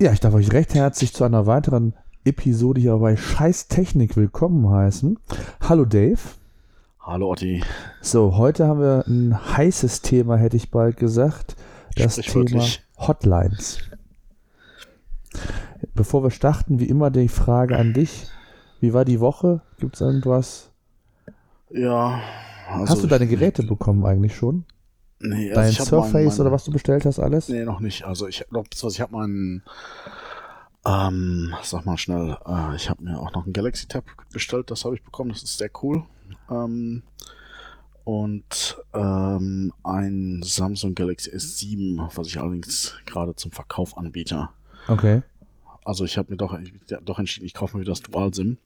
Ja, ich darf euch recht herzlich zu einer weiteren Episode hier bei Scheiß Technik willkommen heißen. Hallo Dave. Hallo Otti. So, heute haben wir ein heißes Thema, hätte ich bald gesagt. Das Thema Hotlines. Bevor wir starten, wie immer die Frage an dich. Wie war die Woche? Gibt es irgendwas? Ja. Also Hast du deine Geräte bekommen eigentlich schon? Nee, also Dein Surface mein, mein, oder was du bestellt hast, alles? Nee, noch nicht. Also ich glaube, ich habe meinen, ähm, sag mal schnell, äh, ich habe mir auch noch einen Galaxy Tab bestellt, das habe ich bekommen, das ist sehr cool. Ähm, und ähm, ein Samsung Galaxy S7, was ich allerdings gerade zum Verkauf anbiete. Okay. Also ich habe mir doch, ich, doch entschieden, ich kaufe mir wieder das Dual SIM.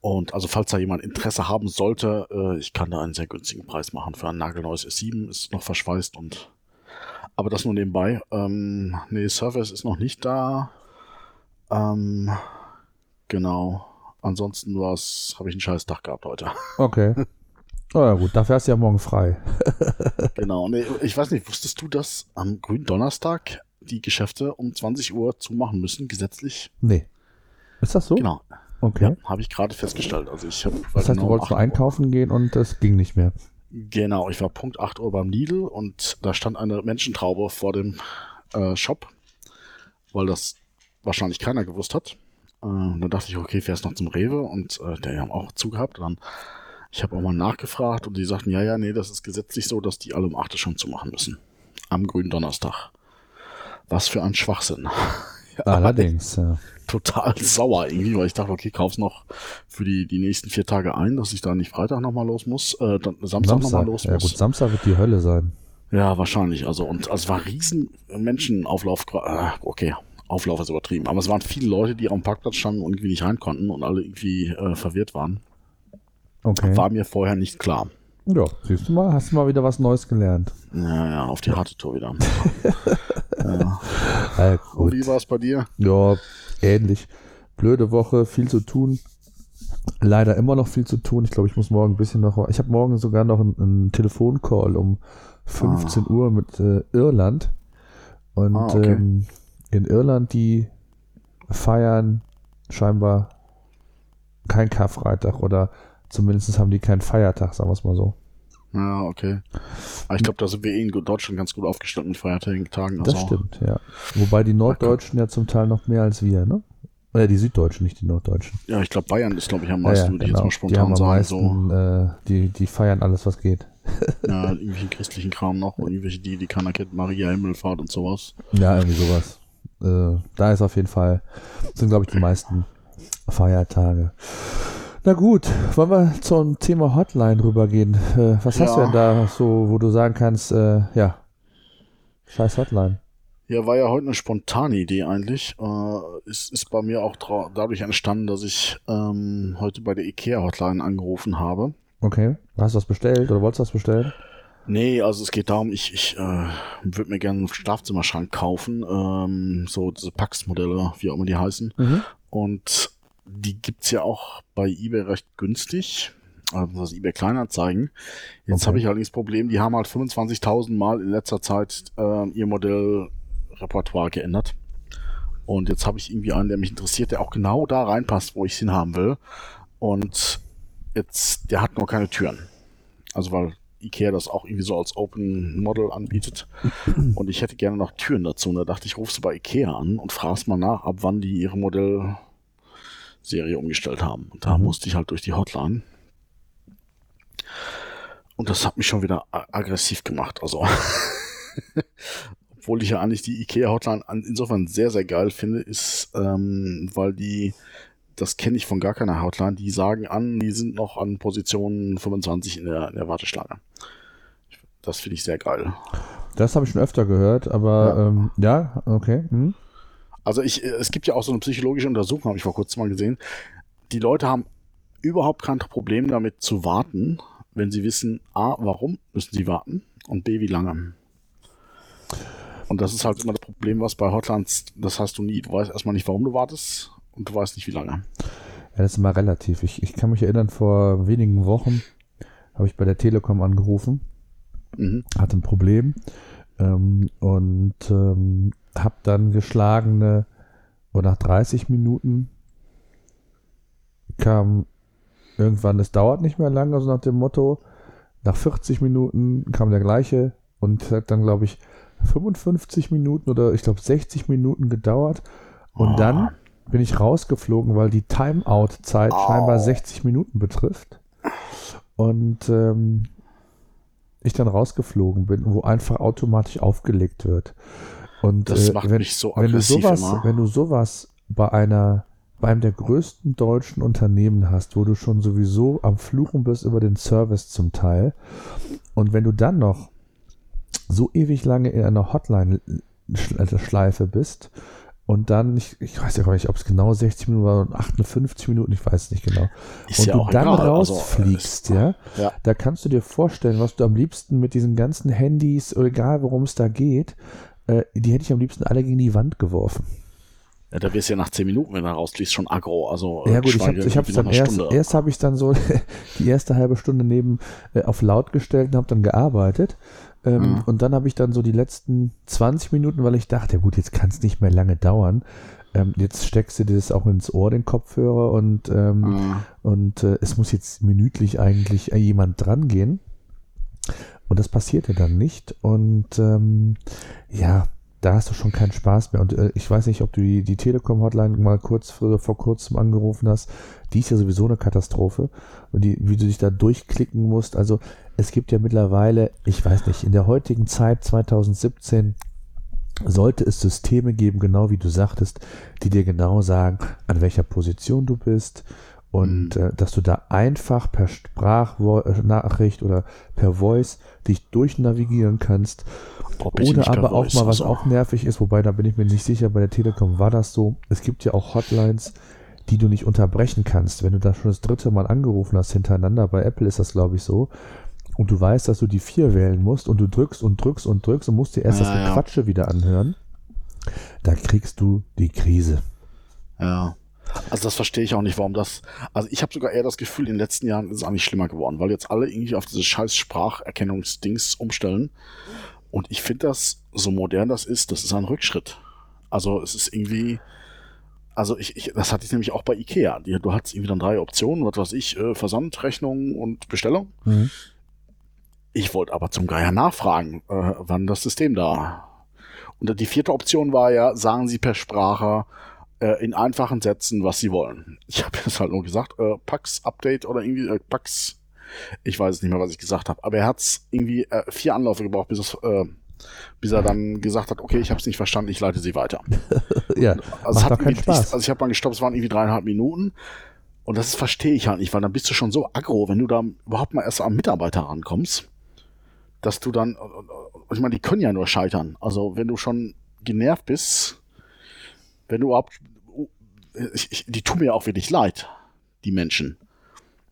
Und also falls da jemand Interesse haben sollte, äh, ich kann da einen sehr günstigen Preis machen für ein nagelneues S7, ist noch verschweißt und aber das nur nebenbei. Ähm, nee, Surface ist noch nicht da. Ähm, genau. Ansonsten was habe ich einen scheiß Tag gehabt heute. Okay. Oh ja gut, dafür hast du ja morgen frei. genau. Nee, ich weiß nicht, wusstest du, dass am grünen Donnerstag die Geschäfte um 20 Uhr zumachen müssen, gesetzlich? Nee. Ist das so? Genau. Okay. Ja, habe ich gerade festgestellt. Also ich hab, das heißt, du wolltest nur einkaufen gehen und das ging nicht mehr. Genau, ich war Punkt 8 Uhr beim Lidl und da stand eine Menschentraube vor dem äh, Shop, weil das wahrscheinlich keiner gewusst hat. Äh, dann dachte ich, okay, fährst noch zum Rewe und äh, der haben auch zugehabt. Und dann, ich habe auch mal nachgefragt und die sagten, ja, ja, nee, das ist gesetzlich so, dass die alle um 8 Uhr schon zumachen müssen. Am grünen Donnerstag. Was für ein Schwachsinn. Allerdings, ja total sauer irgendwie, weil ich dachte, okay, kauf's noch für die, die nächsten vier Tage ein, dass ich da nicht Freitag nochmal los muss, äh, dann Samstag, Samstag nochmal los ja, muss. Ja gut, Samstag wird die Hölle sein. Ja, wahrscheinlich. Also, und also es war riesen Menschenauflauf, äh, okay, Auflauf ist übertrieben, aber es waren viele Leute, die am Parkplatz standen und irgendwie nicht rein konnten und alle irgendwie äh, verwirrt waren. Okay. War mir vorher nicht klar. Ja, siehst du mal, hast du mal wieder was Neues gelernt. Ja, ja, auf die harte Tour wieder. ja. ja und wie war es bei dir? Ja, ähnlich. Blöde Woche, viel zu tun. Leider immer noch viel zu tun. Ich glaube, ich muss morgen ein bisschen noch. Ich habe morgen sogar noch einen, einen Telefoncall um 15 ah. Uhr mit äh, Irland. Und ah, okay. ähm, in Irland, die feiern scheinbar kein Karfreitag oder zumindest haben die keinen Feiertag, sagen wir es mal so. Ja, okay. Aber ich glaube, da sind wir eh in Deutschland ganz gut aufgestellt mit Feiertagen. Also das stimmt, ja. Wobei die Norddeutschen ja zum Teil noch mehr als wir, ne? Oder die Süddeutschen, nicht die Norddeutschen. Ja, ich glaube, Bayern ist, glaube ich, am meisten, ja, ja, würde ich genau. jetzt mal spontan die haben sagen. Meisten, so. äh, die, die feiern alles, was geht. ja, irgendwelchen christlichen Kram noch, irgendwelche, die, die keiner kennt, Maria Himmelfahrt und sowas. Ja, irgendwie sowas. Äh, da ist auf jeden Fall, sind, glaube ich, die meisten Feiertage. Na gut, wollen wir zum Thema Hotline rübergehen. Äh, was ja. hast du denn da so, wo du sagen kannst, äh, ja, scheiß Hotline? Ja, war ja heute eine spontane Idee eigentlich. Äh, ist, ist bei mir auch dadurch entstanden, dass ich ähm, heute bei der IKEA-Hotline angerufen habe. Okay. Hast du das bestellt oder wolltest du das bestellen? Nee, also es geht darum, ich, ich äh, würde mir gerne einen Schlafzimmerschrank kaufen. Ähm, so diese Pax-Modelle, wie auch immer die heißen. Mhm. Und die gibt's ja auch bei eBay recht günstig. Also das eBay Kleinanzeigen. Jetzt okay. habe ich allerdings das Problem, die haben halt 25.000 Mal in letzter Zeit äh, ihr Modellrepertoire geändert. Und jetzt habe ich irgendwie einen, der mich interessiert, der auch genau da reinpasst, wo ich hin haben will. Und jetzt, der hat nur keine Türen. Also weil Ikea das auch irgendwie so als Open Model anbietet. Und ich hätte gerne noch Türen dazu. Und da dachte ich, rufst du bei Ikea an und fragst mal nach, ab wann die ihre Modell Serie umgestellt haben. Und da mhm. musste ich halt durch die Hotline. Und das hat mich schon wieder aggressiv gemacht. Also, obwohl ich ja eigentlich die IKEA-Hotline insofern sehr, sehr geil finde, ist, ähm, weil die, das kenne ich von gar keiner Hotline, die sagen an, die sind noch an Position 25 in der, in der Warteschlange. Das finde ich sehr geil. Das habe ich schon öfter gehört, aber ja, ähm, ja okay. Hm. Also ich, äh, es gibt ja auch so eine psychologische Untersuchung, habe ich vor kurzem mal gesehen. Die Leute haben überhaupt kein Problem damit zu warten, wenn sie wissen, A, warum müssen sie warten und B, wie lange. Und das ist halt immer das Problem, was bei Hotlines, das hast du nie. Du weißt erstmal nicht, warum du wartest und du weißt nicht, wie lange. Ja, das ist immer relativ. Ich, ich kann mich erinnern, vor wenigen Wochen habe ich bei der Telekom angerufen, mhm. hatte ein Problem ähm, und ähm, habe dann geschlagene, und nach 30 Minuten kam irgendwann, es dauert nicht mehr lange, also nach dem Motto, nach 40 Minuten kam der gleiche und hat dann, glaube ich, 55 Minuten oder ich glaube 60 Minuten gedauert. Und oh. dann bin ich rausgeflogen, weil die Timeout-Zeit oh. scheinbar 60 Minuten betrifft. Und ähm, ich dann rausgeflogen bin, wo einfach automatisch aufgelegt wird. Und das äh, macht wenn, mich so wenn du sowas, immer. wenn du sowas bei einer bei einem der größten deutschen Unternehmen hast, wo du schon sowieso am Fluchen bist über den Service zum Teil. Und wenn du dann noch so ewig lange in einer Hotline-Schleife bist und dann, ich, ich weiß ja gar nicht, ob es genau 60 Minuten war oder 58 Minuten, ich weiß es nicht genau. Ist und ja du dann egal. Also, rausfliegst, also, ja, ja, da kannst du dir vorstellen, was du am liebsten mit diesen ganzen Handys, egal worum es da geht, äh, die hätte ich am liebsten alle gegen die Wand geworfen. Ja, da wirst du ja nach zehn Minuten, wenn du rausfliegst, schon aggro. Also, ja gut, ich habe ich hab's dann erst, erst habe ich dann so die erste halbe Stunde neben äh, auf laut gestellt und habe dann gearbeitet. Ähm, mhm. Und dann habe ich dann so die letzten 20 Minuten, weil ich dachte, ja gut, jetzt kann es nicht mehr lange dauern. Ähm, jetzt steckst du dir das auch ins Ohr, den Kopfhörer, und, ähm, mhm. und äh, es muss jetzt minütlich eigentlich äh, jemand dran gehen. Und das passierte dann nicht. Und ähm, ja, da hast du schon keinen Spaß mehr. Und äh, ich weiß nicht, ob du die, die Telekom-Hotline mal kurz vor, vor kurzem angerufen hast. Die ist ja sowieso eine Katastrophe. Und die, wie du dich da durchklicken musst. Also es gibt ja mittlerweile, ich weiß nicht, in der heutigen Zeit 2017 sollte es Systeme geben, genau wie du sagtest, die dir genau sagen, an welcher Position du bist, und mhm. äh, dass du da einfach per Sprachnachricht oder per Voice dich durchnavigieren kannst. Oder aber auch mal, was also. auch nervig ist, wobei da bin ich mir nicht sicher, bei der Telekom war das so. Es gibt ja auch Hotlines, die du nicht unterbrechen kannst. Wenn du da schon das dritte Mal angerufen hast hintereinander, bei Apple ist das glaube ich so, und du weißt, dass du die vier wählen musst und du drückst und drückst und drückst und musst dir erst ja, das Gequatsche ja. wieder anhören, da kriegst du die Krise. Ja. Also das verstehe ich auch nicht, warum das. Also ich habe sogar eher das Gefühl, in den letzten Jahren ist es eigentlich schlimmer geworden, weil jetzt alle irgendwie auf diese scheiß Spracherkennungsdings umstellen. Und ich finde das, so modern das ist, das ist ein Rückschritt. Also es ist irgendwie. Also ich, ich das hatte ich nämlich auch bei Ikea. Du hattest irgendwie dann drei Optionen, was weiß ich, äh, Versand, Rechnung und Bestellung. Mhm. Ich wollte aber zum Geier nachfragen, äh, wann das System da. Und die vierte Option war ja, sagen Sie per Sprache, äh, in einfachen Sätzen, was sie wollen. Ich habe jetzt halt nur gesagt, äh, Pax Update oder irgendwie äh, Pax, ich weiß es nicht mehr, was ich gesagt habe, aber er hat es irgendwie äh, vier Anläufe gebraucht, bis es äh, bis er dann gesagt hat, okay, ich habe es nicht verstanden, ich leite sie weiter. ja, also, hat keinen Spaß. Ich, also ich habe mal gestoppt, es waren irgendwie dreieinhalb Minuten. Und das verstehe ich halt nicht, weil dann bist du schon so aggro, wenn du da überhaupt mal erst am Mitarbeiter rankommst, dass du dann, ich meine, die können ja nur scheitern. Also wenn du schon genervt bist, wenn du überhaupt ich, ich, die tun mir auch wirklich leid, die Menschen.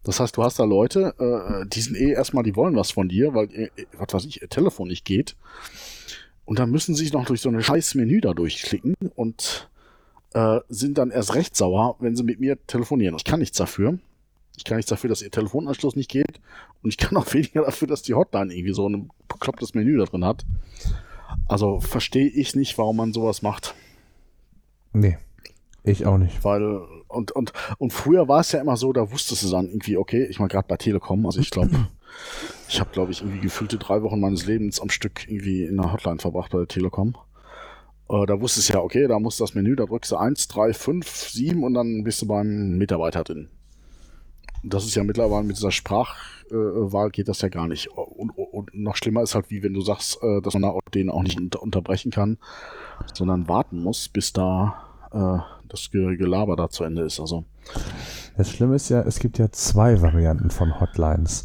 Das heißt, du hast da Leute, äh, die sind eh erstmal, die wollen was von dir, weil, äh, was weiß ich, ihr Telefon nicht geht. Und dann müssen sie sich noch durch so ein scheiß Menü da durchklicken und äh, sind dann erst recht sauer, wenn sie mit mir telefonieren. Ich kann nichts dafür. Ich kann nichts dafür, dass ihr Telefonanschluss nicht geht. Und ich kann auch weniger dafür, dass die Hotline irgendwie so ein beklopptes Menü da drin hat. Also verstehe ich nicht, warum man sowas macht. Nee. Ich auch nicht. Weil, und, und, und früher war es ja immer so, da wusstest du dann irgendwie, okay, ich mal gerade bei Telekom, also ich glaube, ich habe, glaube ich, irgendwie gefühlte drei Wochen meines Lebens am Stück irgendwie in der Hotline verbracht bei der Telekom. Äh, da wusstest du ja, okay, da muss das Menü, da drückst du 1, 3, 5, 7 und dann bist du beim Mitarbeiter drin. Das ist ja mittlerweile mit dieser Sprachwahl äh, geht das ja gar nicht. Und, und, noch schlimmer ist halt, wie wenn du sagst, äh, dass man den auch nicht unter unterbrechen kann, sondern warten muss, bis da äh, das Gelaber da zu Ende ist. Also. Das Schlimme ist ja, es gibt ja zwei Varianten von Hotlines.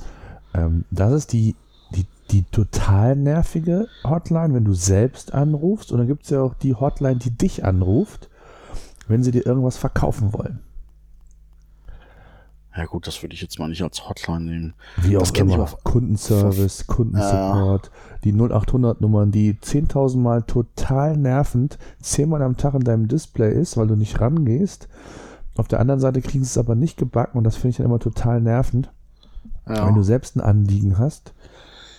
Ähm, das ist die, die, die total nervige Hotline, wenn du selbst anrufst. Und dann gibt es ja auch die Hotline, die dich anruft, wenn sie dir irgendwas verkaufen wollen. Ja gut, das würde ich jetzt mal nicht als Hotline nehmen. Wie das auch immer. Kundenservice, Kundensupport, ja. Die 0800 Nummern, die 10.000 Mal total nervend zehnmal am Tag in deinem Display ist, weil du nicht rangehst. Auf der anderen Seite kriegen sie es aber nicht gebacken und das finde ich dann immer total nervend. Ja. Wenn du selbst ein Anliegen hast,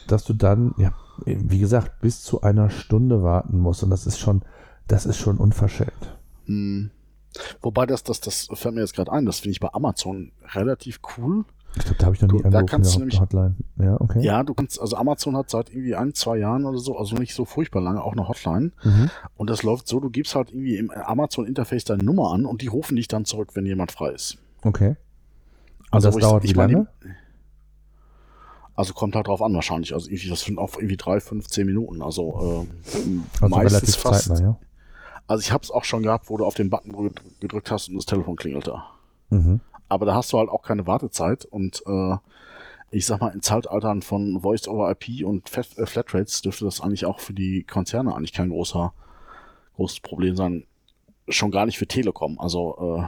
dass du dann, ja, wie gesagt, bis zu einer Stunde warten musst und das ist schon, das ist schon unverschämt. Hm. Wobei das, das, das fällt mir jetzt gerade ein, das finde ich bei Amazon relativ cool. Ich glaube, da habe ich noch nie du, da kannst du nämlich, Hotline. Ja, okay. Ja, du kannst, also Amazon hat seit irgendwie ein, zwei Jahren oder so, also nicht so furchtbar lange, auch eine Hotline. Mhm. Und das läuft so, du gibst halt irgendwie im Amazon-Interface deine Nummer an und die rufen dich dann zurück, wenn jemand frei ist. Okay. Und also das dauert ich, wie lange? Die, also kommt halt drauf an wahrscheinlich. Also irgendwie, das sind auch irgendwie drei, fünf, zehn Minuten. Also, äh, also meistens fast. Zeitnah, ja? Also ich habe es auch schon gehabt, wo du auf den Button gedrückt hast und das Telefon klingelte. Mhm. Aber da hast du halt auch keine Wartezeit und äh, ich sag mal, in Zeitaltern von Voice over IP und äh, Flatrates dürfte das eigentlich auch für die Konzerne eigentlich kein großer, großes Problem sein. Schon gar nicht für Telekom. Also, äh,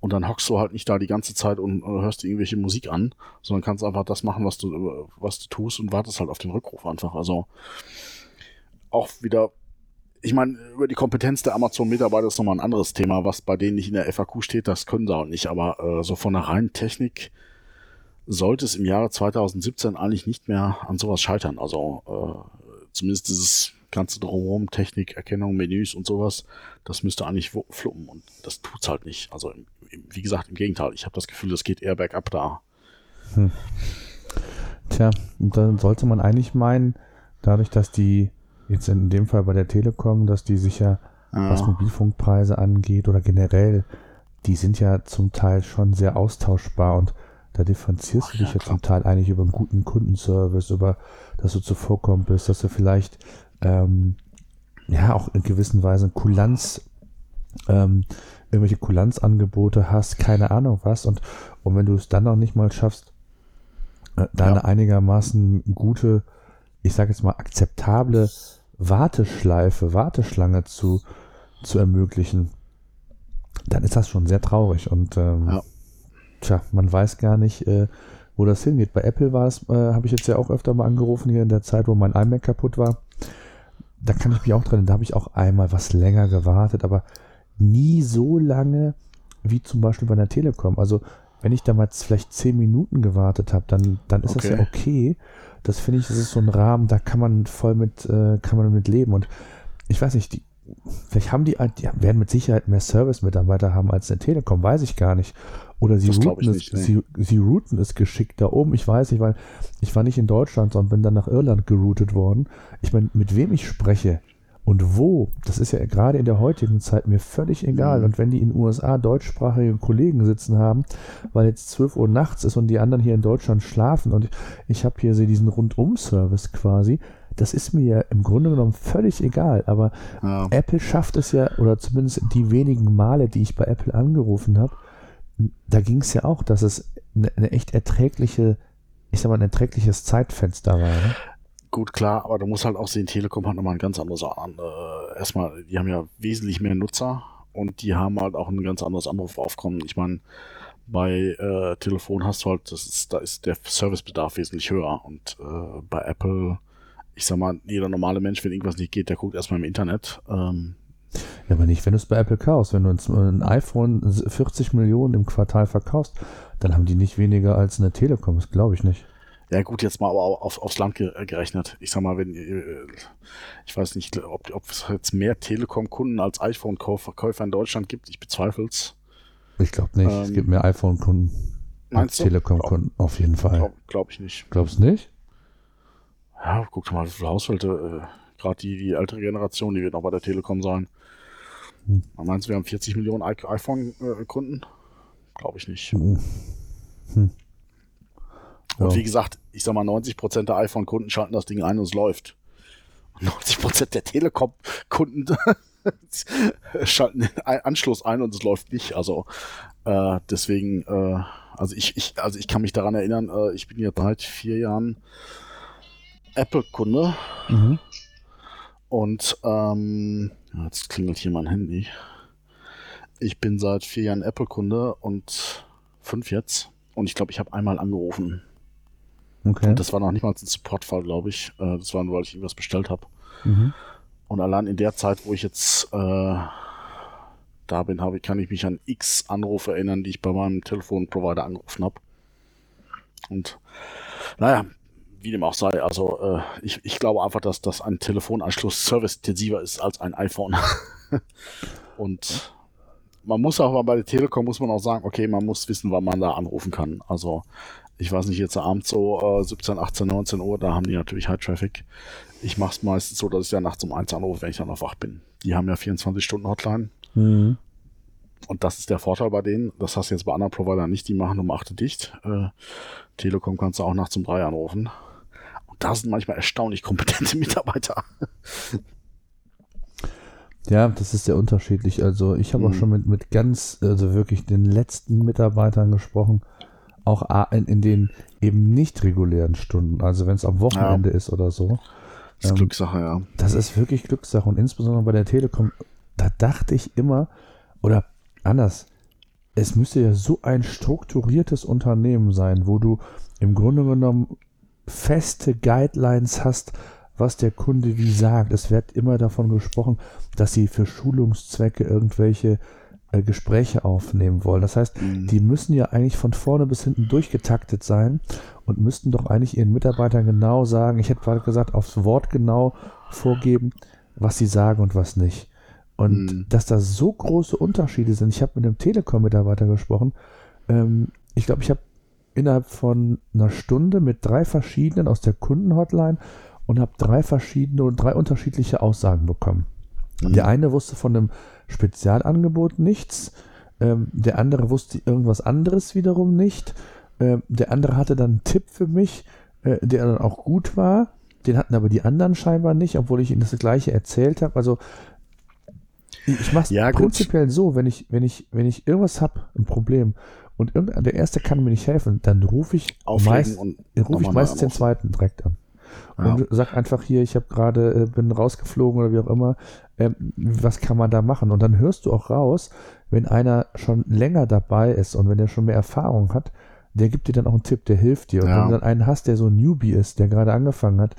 und dann hockst du halt nicht da die ganze Zeit und äh, hörst irgendwelche Musik an, sondern kannst einfach das machen, was du, was du tust und wartest halt auf den Rückruf einfach. Also, auch wieder ich meine, über die Kompetenz der Amazon-Mitarbeiter ist nochmal ein anderes Thema, was bei denen nicht in der FAQ steht, das können sie auch nicht. Aber äh, so von der reinen Technik sollte es im Jahre 2017 eigentlich nicht mehr an sowas scheitern. Also äh, zumindest dieses ganze Drumherum, Technik, Erkennung, Menüs und sowas, das müsste eigentlich fluppen und das tut's halt nicht. Also wie gesagt, im Gegenteil, ich habe das Gefühl, das geht eher bergab da. Hm. Tja, dann sollte man eigentlich meinen, dadurch, dass die jetzt in dem Fall bei der Telekom, dass die sich ja, was Mobilfunkpreise angeht oder generell, die sind ja zum Teil schon sehr austauschbar und da differenzierst Ach, du dich ja, ja zum Teil eigentlich über einen guten Kundenservice, über dass du zuvorkommen bist, dass du vielleicht ähm, ja auch in gewissen Weise Kulanz, ähm, irgendwelche Kulanzangebote hast, keine Ahnung was. Und, und wenn du es dann noch nicht mal schaffst, äh, deine ja. einigermaßen gute, ich sage jetzt mal akzeptable Warteschleife, Warteschlange zu, zu ermöglichen, dann ist das schon sehr traurig. Und ähm, ja. tja, man weiß gar nicht, äh, wo das hingeht. Bei Apple war es, äh, habe ich jetzt ja auch öfter mal angerufen hier in der Zeit, wo mein iMac kaputt war. Da kann ich mich auch dran, da habe ich auch einmal was länger gewartet, aber nie so lange wie zum Beispiel bei der Telekom. Also wenn ich damals vielleicht zehn Minuten gewartet habe, dann, dann ist okay. das ja okay das finde ich, das ist so ein Rahmen, da kann man voll mit, äh, kann man mit leben. Und ich weiß nicht, die, vielleicht haben die, die werden mit Sicherheit mehr Service-Mitarbeiter haben als der Telekom, weiß ich gar nicht. Oder sie routen, es, nee. sie, sie routen es geschickt da oben. Ich weiß nicht, weil ich war nicht in Deutschland, sondern bin dann nach Irland geroutet worden. Ich meine, mit wem ich spreche, und wo, das ist ja gerade in der heutigen Zeit mir völlig egal. Mhm. Und wenn die in den USA deutschsprachige Kollegen sitzen haben, weil jetzt 12 Uhr nachts ist und die anderen hier in Deutschland schlafen und ich habe hier so diesen Rundum-Service quasi, das ist mir ja im Grunde genommen völlig egal. Aber ja. Apple schafft es ja, oder zumindest die wenigen Male, die ich bei Apple angerufen habe, da ging es ja auch, dass es eine, eine echt erträgliche, ich sag mal, ein erträgliches Zeitfenster war. Ne? Gut, klar, aber du musst halt auch sehen, Telekom hat nochmal ein ganz anderes, äh, erstmal, die haben ja wesentlich mehr Nutzer und die haben halt auch ein ganz anderes Anrufaufkommen. Ich meine, bei äh, Telefon hast du halt, das ist, da ist der Servicebedarf wesentlich höher und äh, bei Apple, ich sag mal, jeder normale Mensch, wenn irgendwas nicht geht, der guckt erstmal im Internet. Ähm, ja, aber nicht, wenn du es bei Apple kaufst. Wenn du ein iPhone 40 Millionen im Quartal verkaufst, dann haben die nicht weniger als eine Telekom, das glaube ich nicht. Ja gut, jetzt mal aber auf, aufs Land gerechnet. Ich sag mal, wenn äh, ich weiß nicht, ob, ob es jetzt mehr Telekom-Kunden als iPhone-Käufer in Deutschland gibt. Ich bezweifle es. Ich glaube nicht. Ähm, es gibt mehr iPhone-Kunden als Telekom-Kunden. Auf jeden Fall. Glaube glaub ich nicht. Glaubst du nicht? Ja, guck mal, wie viele Haushalte, äh, gerade die, die ältere Generation, die wird noch bei der Telekom sein. Hm. Meinst du, wir haben 40 Millionen iPhone-Kunden? Glaube ich nicht. Hm. Hm. Und ja. wie gesagt, ich sag mal, 90% der iPhone-Kunden schalten das Ding ein und es läuft. Und 90% der Telekom-Kunden schalten den Anschluss ein und es läuft nicht. Also äh, deswegen, äh, also ich, ich, also ich kann mich daran erinnern, äh, ich bin ja seit vier Jahren Apple-Kunde. Mhm. Und ähm, jetzt klingelt hier mein Handy. Ich bin seit vier Jahren Apple-Kunde und fünf jetzt. Und ich glaube, ich habe einmal angerufen. Okay. Und das war noch nicht mal ein Supportfall, glaube ich. Äh, das war nur, weil ich irgendwas bestellt habe. Mhm. Und allein in der Zeit, wo ich jetzt äh, da bin, habe, kann ich mich an x Anrufe erinnern, die ich bei meinem Telefonprovider angerufen habe. Und naja, wie dem auch sei, also äh, ich, ich glaube einfach, dass, dass ein Telefonanschluss serviceintensiver ist als ein iPhone. Und man muss auch bei der Telekom muss man auch sagen, okay, man muss wissen, wann man da anrufen kann. Also ich weiß nicht, jetzt abends so äh, 17, 18, 19 Uhr, da haben die natürlich High Traffic. Ich mache es meistens so, dass ich ja nachts um eins anrufe, wenn ich dann noch wach bin. Die haben ja 24 Stunden Hotline. Mhm. Und das ist der Vorteil bei denen. Das hast du jetzt bei anderen Providern nicht. Die machen um 8 dicht. Äh, Telekom kannst du auch nachts um 3 anrufen. Und da sind manchmal erstaunlich kompetente Mitarbeiter. Ja, das ist sehr unterschiedlich. Also ich habe mhm. auch schon mit, mit ganz, also wirklich den letzten Mitarbeitern gesprochen, auch in, in den eben nicht regulären Stunden, also wenn es am Wochenende ja. ist oder so. Das ist ähm, Glückssache, ja. Das ist wirklich Glückssache und insbesondere bei der Telekom, da dachte ich immer, oder anders, es müsste ja so ein strukturiertes Unternehmen sein, wo du im Grunde genommen feste Guidelines hast, was der Kunde wie sagt. Es wird immer davon gesprochen, dass sie für Schulungszwecke irgendwelche äh, Gespräche aufnehmen wollen. Das heißt, mhm. die müssen ja eigentlich von vorne bis hinten durchgetaktet sein und müssten doch eigentlich ihren Mitarbeitern genau sagen, ich hätte gerade gesagt, aufs Wort genau vorgeben, was sie sagen und was nicht. Und mhm. dass da so große Unterschiede sind. Ich habe mit einem Telekom-Mitarbeiter gesprochen. Ähm, ich glaube, ich habe innerhalb von einer Stunde mit drei verschiedenen aus der Kundenhotline und habe drei verschiedene und drei unterschiedliche Aussagen bekommen. Mhm. Der eine wusste von einem Spezialangebot nichts, ähm, der andere wusste irgendwas anderes wiederum nicht, ähm, der andere hatte dann einen Tipp für mich, äh, der dann auch gut war, den hatten aber die anderen scheinbar nicht, obwohl ich ihnen das gleiche erzählt habe. Also ich mache es ja, prinzipiell gut. so, wenn ich, wenn ich, wenn ich irgendwas habe, ein Problem, und der erste kann mir nicht helfen, dann rufe ich, meist, ruf ich meistens den zweiten direkt an und ja. sag einfach hier, ich habe gerade, äh, bin rausgeflogen oder wie auch immer, ähm, was kann man da machen? Und dann hörst du auch raus, wenn einer schon länger dabei ist und wenn er schon mehr Erfahrung hat, der gibt dir dann auch einen Tipp, der hilft dir. Und ja. wenn du dann einen hast, der so ein Newbie ist, der gerade angefangen hat,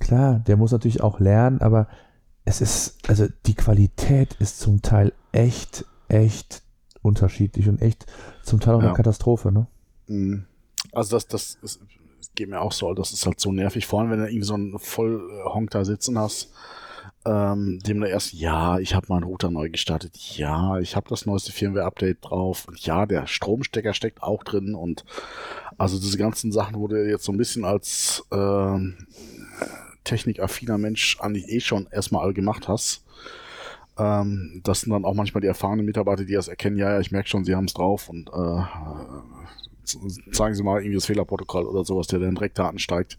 klar, der muss natürlich auch lernen, aber es ist, also die Qualität ist zum Teil echt, echt unterschiedlich und echt zum Teil auch ja. eine Katastrophe, ne? Mhm. Also das, das ist, geht mir auch so, das ist halt so nervig, vor allem wenn du irgendwie so einen Vollhonk da sitzen hast, ähm, dem du erst, ja, ich habe meinen Router neu gestartet, ja, ich habe das neueste Firmware-Update drauf. Und ja, der Stromstecker steckt auch drin. Und also diese ganzen Sachen, wo du jetzt so ein bisschen als äh, technikaffiner Mensch eigentlich eh schon erstmal all gemacht hast, ähm, das sind dann auch manchmal die erfahrenen Mitarbeiter, die das erkennen, ja, ja, ich merke schon, sie haben es drauf. Und äh, zeigen Sie mal irgendwie das Fehlerprotokoll oder sowas, der dann direkt da ansteigt.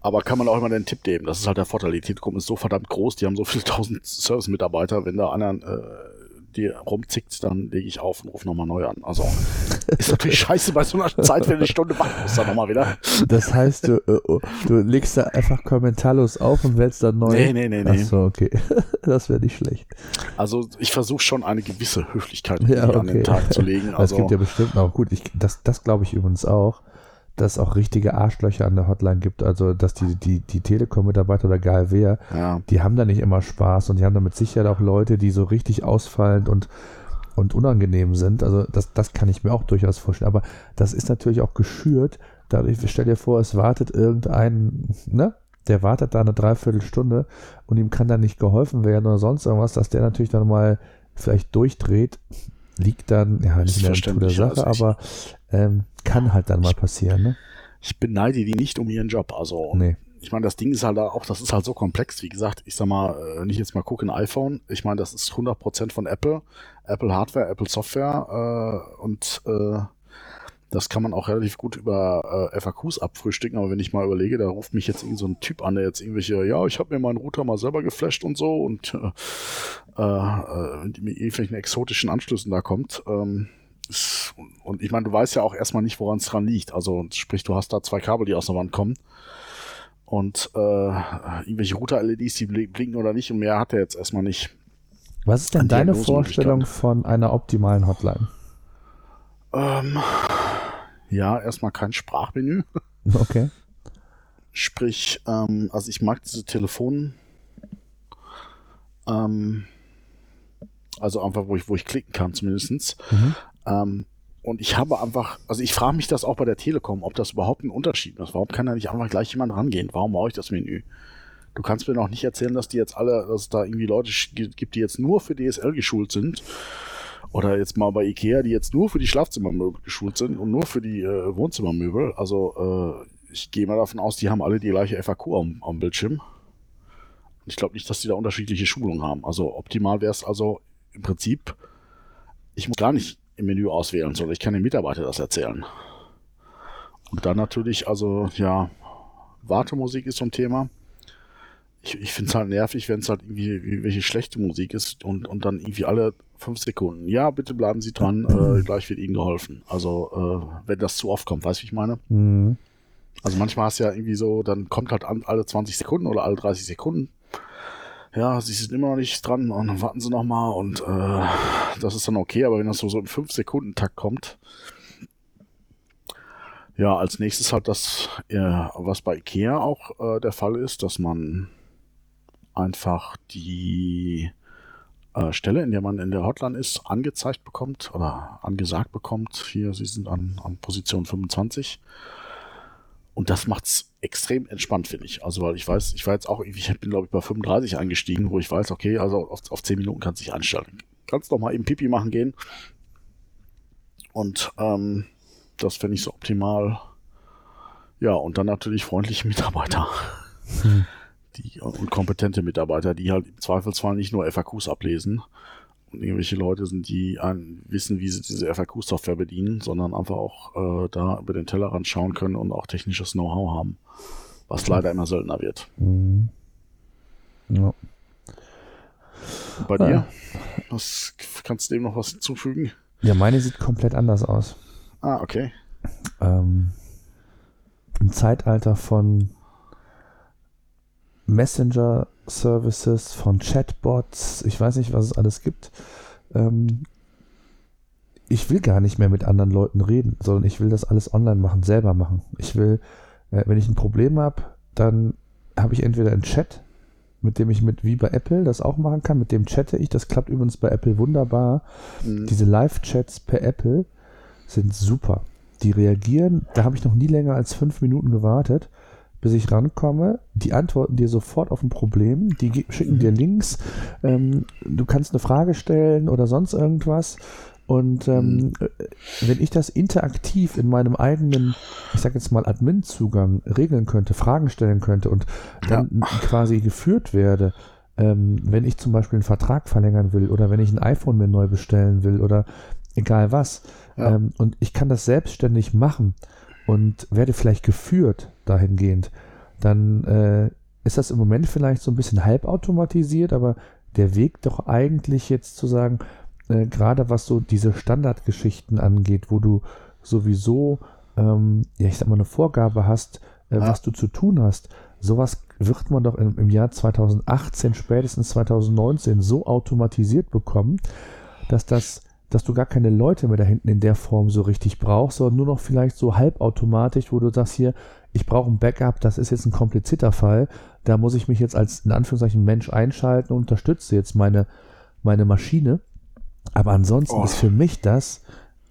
Aber kann man auch immer den Tipp geben. Das ist halt der Vorteil. Die Telekom ist so verdammt groß, die haben so viele tausend Service-Mitarbeiter. Wenn da einer äh, die rumzickt, dann lege ich auf und rufe nochmal neu an. Also ist natürlich scheiße bei so einer Zeit, wenn eine Stunde warten musst, dann nochmal wieder. Das heißt, du, äh, oh, du legst da einfach kommentarlos auf und wählst dann neu. Nee, nee, nee, nee. Achso, okay. Das wäre nicht schlecht. Also ich versuche schon eine gewisse Höflichkeit ja, okay. an den Tag zu legen. Also, es gibt ja bestimmt auch, gut, ich, das, das glaube ich übrigens auch dass es auch richtige Arschlöcher an der Hotline gibt. Also, dass die, die, die Telekom-Mitarbeiter oder egal wer, ja. die haben da nicht immer Spaß und die haben da mit Sicherheit auch Leute, die so richtig ausfallend und, und unangenehm sind. Also, das, das kann ich mir auch durchaus vorstellen. Aber das ist natürlich auch geschürt. Dadurch, stell dir vor, es wartet irgendein, ne? Der wartet da eine Dreiviertelstunde und ihm kann da nicht geholfen werden oder sonst irgendwas, dass der natürlich dann mal vielleicht durchdreht, liegt dann, ja, nicht mehr in der Sache, also aber ähm, kann halt dann mal passieren, ne? Ich beneide die nicht um ihren Job. Also, nee. ich meine, das Ding ist halt auch, das ist halt so komplex. Wie gesagt, ich sag mal, äh, wenn ich jetzt mal gucke, ein iPhone, ich meine, das ist 100% von Apple, Apple Hardware, Apple Software äh, und äh, das kann man auch relativ gut über äh, FAQs abfrühstücken, aber wenn ich mal überlege, da ruft mich jetzt irgend so ein Typ an, der jetzt irgendwelche, ja, ich habe mir meinen Router mal selber geflasht und so und äh, äh, mit irgendwelchen exotischen Anschlüssen da kommt, ähm, und ich meine, du weißt ja auch erstmal nicht, woran es dran liegt. Also sprich, du hast da zwei Kabel, die aus der Wand kommen. Und äh, irgendwelche Router-LEDs, die blinken oder nicht, und mehr hat er jetzt erstmal nicht. Was ist denn deine Vorstellung von einer optimalen Hotline? Ähm, ja, erstmal kein Sprachmenü. Okay. Sprich, ähm, also ich mag diese Telefon, ähm, also einfach, wo ich, wo ich klicken kann zumindestens. Mhm. Ähm, und ich habe einfach, also ich frage mich das auch bei der Telekom, ob das überhaupt ein Unterschied ist. Warum kann da nicht einfach gleich jemand rangehen? Warum brauche ich das Menü? Du kannst mir noch nicht erzählen, dass die jetzt alle, dass es da irgendwie Leute gibt, die jetzt nur für DSL geschult sind. Oder jetzt mal bei Ikea, die jetzt nur für die Schlafzimmermöbel geschult sind und nur für die äh, Wohnzimmermöbel. Also äh, ich gehe mal davon aus, die haben alle die gleiche FAQ am, am Bildschirm. Ich glaube nicht, dass die da unterschiedliche Schulungen haben. Also optimal wäre es also im Prinzip, ich muss gar nicht im Menü auswählen, sondern ich kann den Mitarbeiter das erzählen. Und dann natürlich, also ja, Wartemusik ist so ein Thema ich, ich finde es halt nervig, wenn es halt irgendwie welche schlechte Musik ist und, und dann irgendwie alle fünf Sekunden. Ja, bitte bleiben Sie dran, äh, gleich wird Ihnen geholfen. Also, äh, wenn das zu oft kommt, weißt du, wie ich meine? Mhm. Also manchmal hast du ja irgendwie so, dann kommt halt an, alle 20 Sekunden oder alle 30 Sekunden. Ja, sie sind immer noch nicht dran und dann warten sie nochmal und äh, das ist dann okay, aber wenn das so, so im 5-Sekunden-Takt kommt, ja, als nächstes halt das, äh, was bei Ikea auch äh, der Fall ist, dass man einfach die äh, Stelle, in der man in der Hotline ist, angezeigt bekommt oder angesagt bekommt. Hier, Sie sind an, an Position 25. Und das macht's extrem entspannt, finde ich. Also, weil ich weiß, ich war jetzt auch, ich bin, glaube ich, bei 35 eingestiegen, wo ich weiß, okay, also auf, auf 10 Minuten kannst du dich einstellen. Kannst noch mal eben Pipi machen gehen. Und ähm, das finde ich so optimal. Ja, und dann natürlich freundliche Mitarbeiter. Hm die und kompetente Mitarbeiter, die halt im Zweifelsfall nicht nur FAQs ablesen irgendwelche Leute sind, die ein, wissen, wie sie diese FAQ-Software bedienen, sondern einfach auch äh, da über den Tellerrand schauen können und auch technisches Know-how haben, was leider immer seltener wird. Mhm. Ja. Bei dir? Was, kannst du dem noch was hinzufügen? Ja, meine sieht komplett anders aus. Ah, okay. Ähm, Im Zeitalter von Messenger-Services, von Chatbots, ich weiß nicht, was es alles gibt. Ähm, ich will gar nicht mehr mit anderen Leuten reden, sondern ich will das alles online machen, selber machen. Ich will, äh, wenn ich ein Problem habe, dann habe ich entweder einen Chat, mit dem ich mit, wie bei Apple, das auch machen kann, mit dem chatte ich. Das klappt übrigens bei Apple wunderbar. Mhm. Diese Live-Chats per Apple sind super. Die reagieren, da habe ich noch nie länger als fünf Minuten gewartet bis ich rankomme. Die antworten dir sofort auf ein Problem. Die schicken dir mhm. Links. Ähm, du kannst eine Frage stellen oder sonst irgendwas. Und ähm, mhm. Äh, wenn ich das interaktiv in meinem eigenen, ich sag jetzt mal Admin-Zugang regeln könnte, Fragen stellen könnte und dann ja. quasi geführt werde, ähm, wenn ich zum Beispiel einen Vertrag verlängern will oder wenn ich ein iPhone mir neu bestellen will oder egal was, ja. ähm, und ich kann das selbstständig machen, und werde vielleicht geführt dahingehend, dann äh, ist das im Moment vielleicht so ein bisschen halbautomatisiert, aber der Weg doch eigentlich jetzt zu sagen, äh, gerade was so diese Standardgeschichten angeht, wo du sowieso, ähm, ja, ich sag mal, eine Vorgabe hast, äh, was du zu tun hast, sowas wird man doch im, im Jahr 2018, spätestens 2019 so automatisiert bekommen, dass das dass du gar keine Leute mehr da hinten in der Form so richtig brauchst, sondern nur noch vielleicht so halbautomatisch, wo du sagst hier, ich brauche ein Backup, das ist jetzt ein komplizierter Fall, da muss ich mich jetzt als in Anführungszeichen Mensch einschalten und unterstütze jetzt meine, meine Maschine. Aber ansonsten oh. ist für mich das,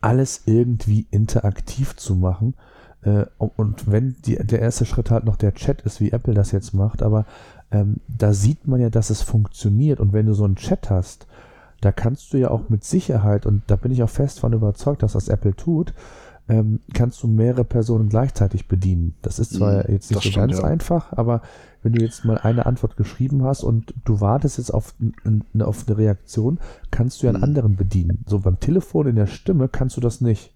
alles irgendwie interaktiv zu machen. Äh, und wenn die, der erste Schritt halt noch der Chat ist, wie Apple das jetzt macht, aber ähm, da sieht man ja, dass es funktioniert. Und wenn du so einen Chat hast, da kannst du ja auch mit Sicherheit, und da bin ich auch fest von überzeugt, dass das Apple tut, ähm, kannst du mehrere Personen gleichzeitig bedienen. Das ist zwar mhm, jetzt nicht so stimmt, ganz ja. einfach, aber wenn du jetzt mal eine Antwort geschrieben hast und du wartest jetzt auf, eine, auf eine Reaktion, kannst du ja einen mhm. anderen bedienen. So beim Telefon in der Stimme kannst du das nicht.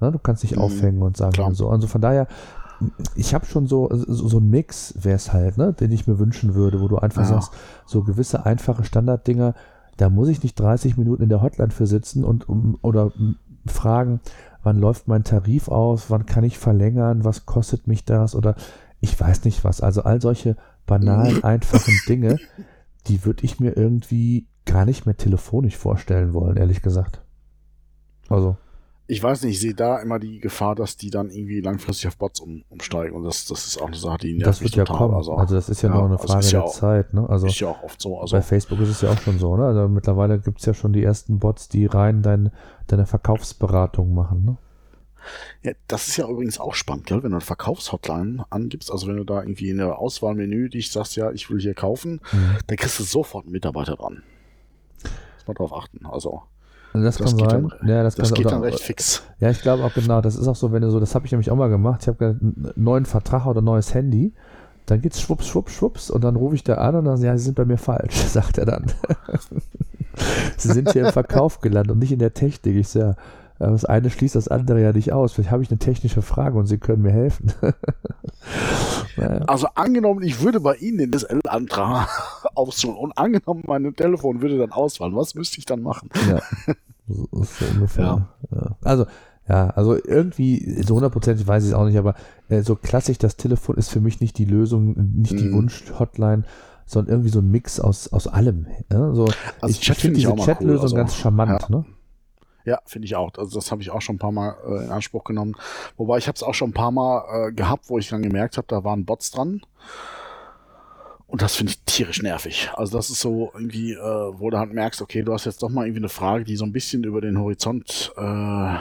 Na, du kannst dich mhm, aufhängen und sagen klar. so. Also von daher, ich habe schon so, so, so ein Mix wäre es halt, ne, den ich mir wünschen würde, wo du einfach ja. sagst, so gewisse einfache Standarddinger, da muss ich nicht 30 Minuten in der Hotline für sitzen und um, oder fragen, wann läuft mein Tarif aus, wann kann ich verlängern, was kostet mich das oder ich weiß nicht was. Also all solche banalen, einfachen Dinge, die würde ich mir irgendwie gar nicht mehr telefonisch vorstellen wollen, ehrlich gesagt. Also. Ich weiß nicht, ich sehe da immer die Gefahr, dass die dann irgendwie langfristig auf Bots um, umsteigen. Und das, das ist auch eine Sache, die Das wird ja kommen. Also, also, das ist ja, ja noch eine Frage also der ja auch, Zeit. Ne? Also ist ja auch oft so. Also bei Facebook ist es ja auch schon so. Ne? Also mittlerweile gibt es ja schon die ersten Bots, die rein dein, deine Verkaufsberatung machen. Ne? Ja, das ist ja übrigens auch spannend, gell? wenn du eine Verkaufshotline angibst, also wenn du da irgendwie in der Auswahlmenü dich sagst, ja, ich will hier kaufen, mhm. dann kriegst du sofort einen Mitarbeiter dran. Muss man drauf achten. Also das, das, kann sein. Dann, ja, das, das geht oder, dann recht fix. Ja, ich glaube auch genau, das ist auch so, wenn du so, das habe ich nämlich auch mal gemacht. Ich habe einen neuen Vertrag oder ein neues Handy. Dann geht's schwupps, schwupps, schwupps und dann rufe ich da an und dann, ja, sie sind bei mir falsch, sagt er dann. sie sind hier im Verkauf gelandet und nicht in der Technik. Ich sage, ja, das eine schließt das andere ja nicht aus. Vielleicht habe ich eine technische Frage und Sie können mir helfen. naja. Also angenommen, ich würde bei Ihnen den DSL-Antrag aufsuchen und angenommen, mein Telefon würde dann ausfallen, was müsste ich dann machen? Ja. So, so ungefähr. Ja. Ja. Also, ja, also irgendwie, so hundertprozentig weiß ich es auch nicht, aber äh, so klassisch, das Telefon ist für mich nicht die Lösung, nicht mhm. die Wunsch-Hotline, sondern irgendwie so ein Mix aus, aus allem. Ne? So, also ich, ich finde diese Chatlösung cool, also, ganz charmant. Ja. Ne? Ja, finde ich auch. Also das habe ich auch schon ein paar Mal äh, in Anspruch genommen. Wobei ich habe es auch schon ein paar Mal äh, gehabt, wo ich dann gemerkt habe, da waren Bots dran. Und das finde ich tierisch nervig. Also das ist so irgendwie, äh, wo du halt merkst, okay, du hast jetzt doch mal irgendwie eine Frage, die so ein bisschen über den Horizont äh,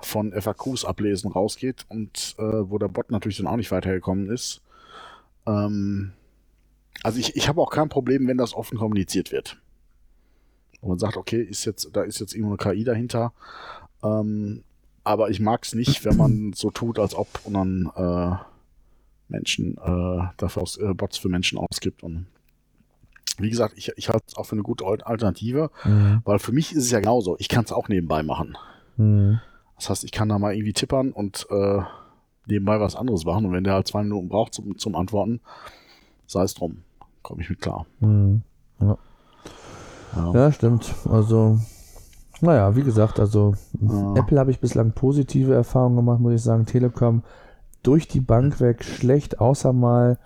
von FAQs ablesen rausgeht und äh, wo der Bot natürlich dann auch nicht weitergekommen ist. Ähm, also ich, ich habe auch kein Problem, wenn das offen kommuniziert wird. Und man sagt, okay, ist jetzt, da ist jetzt irgendwo eine KI dahinter. Ähm, aber ich mag es nicht, wenn man so tut, als ob und dann äh, Menschen äh, dafür aus, äh, Bots für Menschen ausgibt. Und wie gesagt, ich, ich halte es auch für eine gute Alternative, mhm. weil für mich ist es ja genauso. Ich kann es auch nebenbei machen. Mhm. Das heißt, ich kann da mal irgendwie tippern und äh, nebenbei was anderes machen. Und wenn der halt zwei Minuten braucht zum, zum Antworten, sei es drum. Komme ich mit klar. Mhm. Ja. ja. Ja. stimmt. Also, naja, wie gesagt, also ja. Apple habe ich bislang positive Erfahrungen gemacht, muss ich sagen. Telekom durch die Bank weg schlecht, außer mal.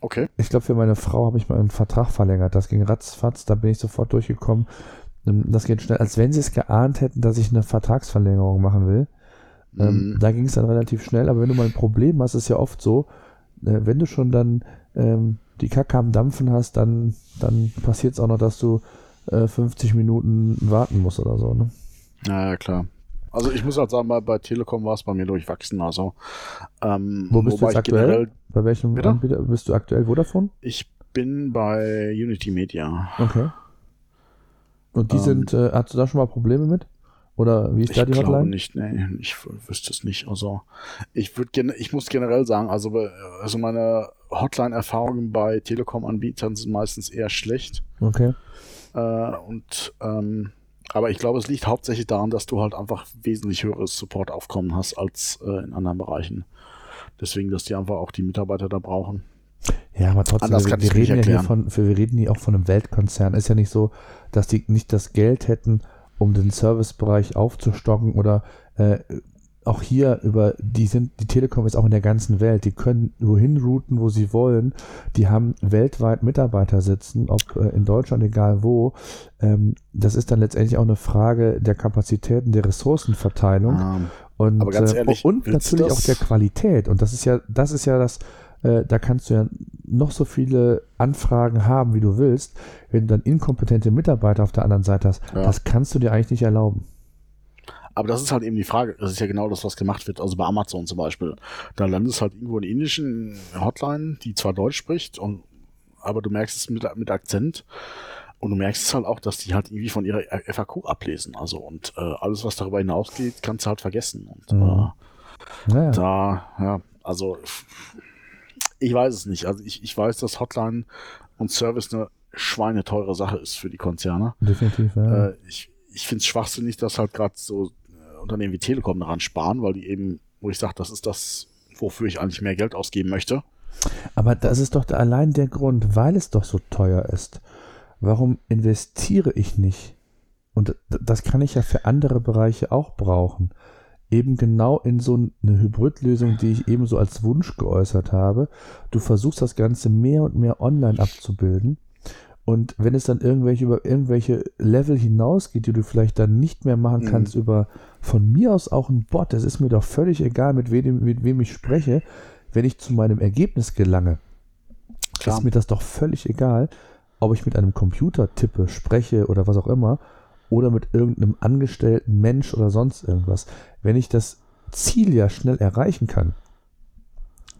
Okay. Ich glaube, für meine Frau habe ich mal einen Vertrag verlängert. Das ging ratzfatz, da bin ich sofort durchgekommen. Ähm, das geht schnell, als wenn sie es geahnt hätten, dass ich eine Vertragsverlängerung machen will. Ähm, mhm. da ging es dann relativ schnell, aber wenn du mal ein Problem hast, ist ja oft so, äh, wenn du schon dann ähm, die Kacke am Dampfen hast, dann, dann passiert es auch noch, dass du äh, 50 Minuten warten musst oder so. Ne? Ja, klar. Also ich muss halt sagen, bei, bei Telekom war es bei mir durchwachsen. Also ähm, wo bist du jetzt aktuell? Bei welchem bitte? Anbieter bist du aktuell? Wo davon? Ich bin bei Unity Media. Okay. Und die ähm, sind, äh, hast du da schon mal Probleme mit? Oder wie ist da die Hotline? Ich glaube nicht, nee, ich wüsste es nicht. Also ich würde ich muss generell sagen, also, also meine Hotline-Erfahrungen bei Telekom-Anbietern sind meistens eher schlecht. Okay. Äh, und ähm, aber ich glaube, es liegt hauptsächlich daran, dass du halt einfach wesentlich höheres Supportaufkommen hast als äh, in anderen Bereichen. Deswegen, dass die einfach auch die Mitarbeiter da brauchen. Ja, aber trotzdem, wir, wir reden ja hier von, wir reden hier auch von einem Weltkonzern. Ist ja nicht so, dass die nicht das Geld hätten, um den Servicebereich aufzustocken oder äh, auch hier über, die sind, die Telekom ist auch in der ganzen Welt. Die können wohin routen, wo sie wollen. Die haben weltweit Mitarbeiter sitzen, ob äh, in Deutschland, egal wo. Ähm, das ist dann letztendlich auch eine Frage der Kapazitäten, der Ressourcenverteilung. Ah, und, aber ganz äh, ehrlich, äh, und natürlich auch der Qualität. Und das ist ja, das ist ja das, äh, da kannst du ja noch so viele Anfragen haben, wie du willst. Wenn du dann inkompetente Mitarbeiter auf der anderen Seite hast, ja. das kannst du dir eigentlich nicht erlauben. Aber das ist halt eben die Frage. Das ist ja genau das, was gemacht wird. Also bei Amazon zum Beispiel. Da landest halt irgendwo in indischen Hotline, die zwar Deutsch spricht, und, aber du merkst es mit, mit Akzent. Und du merkst es halt auch, dass die halt irgendwie von ihrer FAQ ablesen. Also und äh, alles, was darüber hinausgeht, kannst du halt vergessen. Und mhm. äh, naja. da, ja, also ich weiß es nicht. Also ich, ich weiß, dass Hotline und Service eine schweineteure Sache ist für die Konzerne. Definitiv, ja. Äh, ich ich finde es schwachsinnig, dass halt gerade so Unternehmen wie Telekom daran sparen, weil die eben, wo ich sage, das ist das, wofür ich eigentlich mehr Geld ausgeben möchte. Aber das ist doch allein der Grund, weil es doch so teuer ist. Warum investiere ich nicht? Und das kann ich ja für andere Bereiche auch brauchen. Eben genau in so eine Hybridlösung, die ich eben so als Wunsch geäußert habe. Du versuchst das Ganze mehr und mehr online abzubilden Und wenn es dann irgendwelche über irgendwelche Level hinausgeht, die du vielleicht dann nicht mehr machen Mhm. kannst über von mir aus auch ein Bot, das ist mir doch völlig egal, mit wem, mit wem ich spreche, wenn ich zu meinem Ergebnis gelange, Klar. ist mir das doch völlig egal, ob ich mit einem Computer tippe, spreche oder was auch immer, oder mit irgendeinem angestellten Mensch oder sonst irgendwas. Wenn ich das Ziel ja schnell erreichen kann,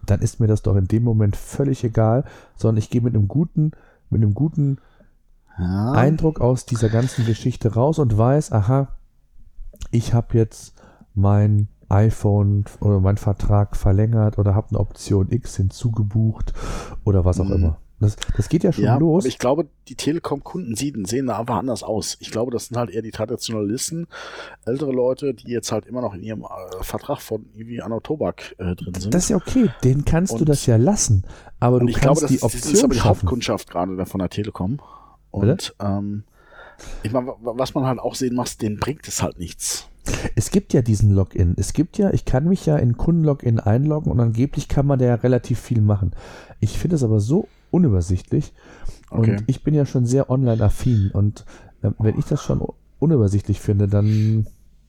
dann ist mir das doch in dem Moment völlig egal, sondern ich gehe mit einem guten, mit einem guten Ja. Eindruck aus dieser ganzen Geschichte raus und weiß, aha, ich habe jetzt mein iPhone oder meinen Vertrag verlängert oder habe eine Option X hinzugebucht oder was auch Mhm. immer. Das, das geht ja schon Ja, los. aber ich glaube, die Telekom-Kunden sehen, sehen da einfach anders aus. Ich glaube, das sind halt eher die Traditionalisten, ältere Leute, die jetzt halt immer noch in ihrem äh, Vertrag von irgendwie Anno Tobak äh, drin sind. Das ist ja okay, den kannst du Und- das ja lassen. Aber du kannst glaube, das, die ist- das Option ist aber die schaffen. Hauptkundschaft gerade von der Telekom. Und ähm, ich meine, wa- was man halt auch sehen muss, denen bringt es halt nichts. Es gibt ja diesen Login. Es gibt ja, ich kann mich ja in Kundenlogin einloggen und angeblich kann man da ja relativ viel machen. Ich finde es aber so unübersichtlich Okay. und ich bin ja schon sehr online-affin und äh, wenn ich das schon unübersichtlich finde, dann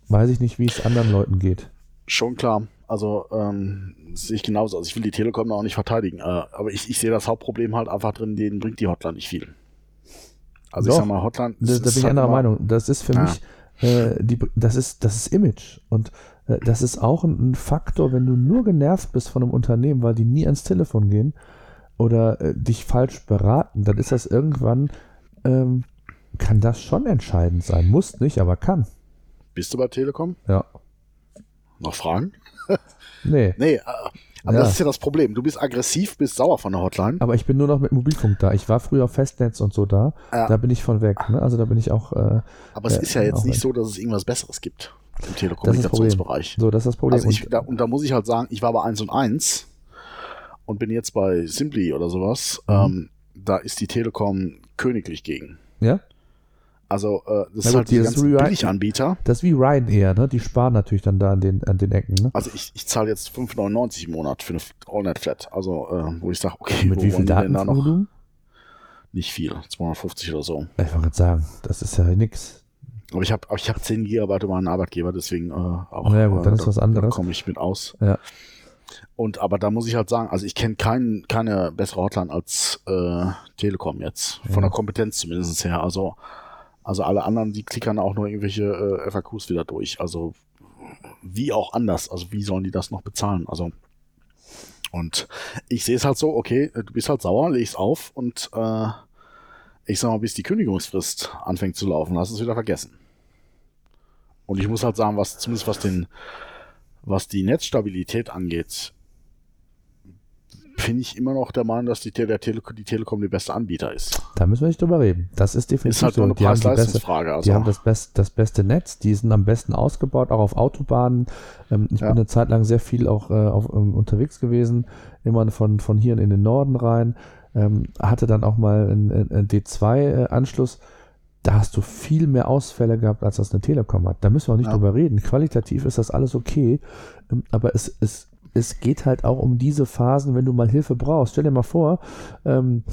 weiß ich nicht, wie es anderen Leuten geht. Schon klar. Also ähm, sehe ich genauso. Also ich will die Telekom auch nicht verteidigen. Äh, aber ich, ich sehe das Hauptproblem halt einfach drin, denen bringt die Hotline nicht viel. Also Doch. ich sag mal, Hotline Da, da ist bin ich halt anderer Meinung. Das ist für Ja. mich, äh, die, das ist, das ist Image. Und äh, das ist auch ein, ein Faktor, wenn du nur genervt bist von einem Unternehmen, weil die nie ans Telefon gehen oder äh, dich falsch beraten, dann ist das irgendwann, ähm, kann das schon entscheidend sein. Muss nicht, aber kann. Bist du bei Telekom? Ja. Noch Fragen? Nee. Nee, äh, aber Ja. das ist ja das Problem. Du bist aggressiv, bist sauer von der Hotline. Aber ich bin nur noch mit Mobilfunk da. Ich war früher auf Festnetz und so da. Ja. Da bin ich von weg. Ne? Also da bin ich auch. Äh, Aber es äh, ist ja jetzt nicht weg. so, dass es irgendwas Besseres gibt im Telekommunikationsbereich. so, das ist das Problem. Also ich, Und- da, und da muss ich halt sagen, ich war bei 1 und 1 und bin jetzt bei Simply oder sowas. Mhm. Ähm, da ist die Telekom königlich gegen. ja? Also äh, das ist halt die ganzen Rewrite- Billiganbieter. Das ist wie Ryanair, ne? Die sparen natürlich dann da an den, an den Ecken, ne? Also ich, ich zahle jetzt 5,99 im Monat für eine Allnet-Flat. Also äh, wo ich sage, okay, Mit wo wie viel denn da noch? Datenvolumen? Nicht viel, 250 oder so. Ich wollte gerade sagen, das ist ja nix. Aber ich habe ich hab 10 Gigabyte über meinen Arbeitgeber, deswegen äh, auch. Na ja, gut, dann äh, ist was anderes. Da komme ich mit aus. Ja. Und aber da muss ich halt sagen, also ich kenne kein, keine bessere Hotline als äh, Telekom jetzt. Von Ja. der Kompetenz zumindest her. Also, also alle anderen, die klickern auch nur irgendwelche äh, FAQs wieder durch. Also wie auch anders. Also wie sollen die das noch bezahlen? Also und ich sehe es halt so, okay, du bist halt sauer, leg's auf und äh, ich sag mal, bis die Kündigungsfrist anfängt zu laufen, hast du es wieder vergessen. Und ich muss halt sagen, was zumindest was den, was die Netzstabilität angeht, bin ich immer noch der Meinung, dass die, der Tele die Telekom der beste Anbieter ist. Da müssen wir nicht drüber reden. Das ist definitiv Ist halt so. nur eine Die haben, die, beste, Preis-Leistungsfrage. Also, die haben das, best, das beste Netz, die sind am besten ausgebaut, auch auf Autobahnen. Ähm, ich Ja. bin eine Zeit lang sehr viel auch äh, auf, ähm, unterwegs gewesen, immer von, von hier in den Norden rein. Ähm, hatte dann auch mal einen, einen D2-Anschluss. Da hast du viel mehr Ausfälle gehabt, als das eine Telekom hat. Da müssen wir auch nicht Ja. drüber reden. Qualitativ ist das alles okay. Ähm, aber es, es, es geht halt auch um diese Phasen, wenn du mal Hilfe brauchst. Stell dir mal vor, ähm,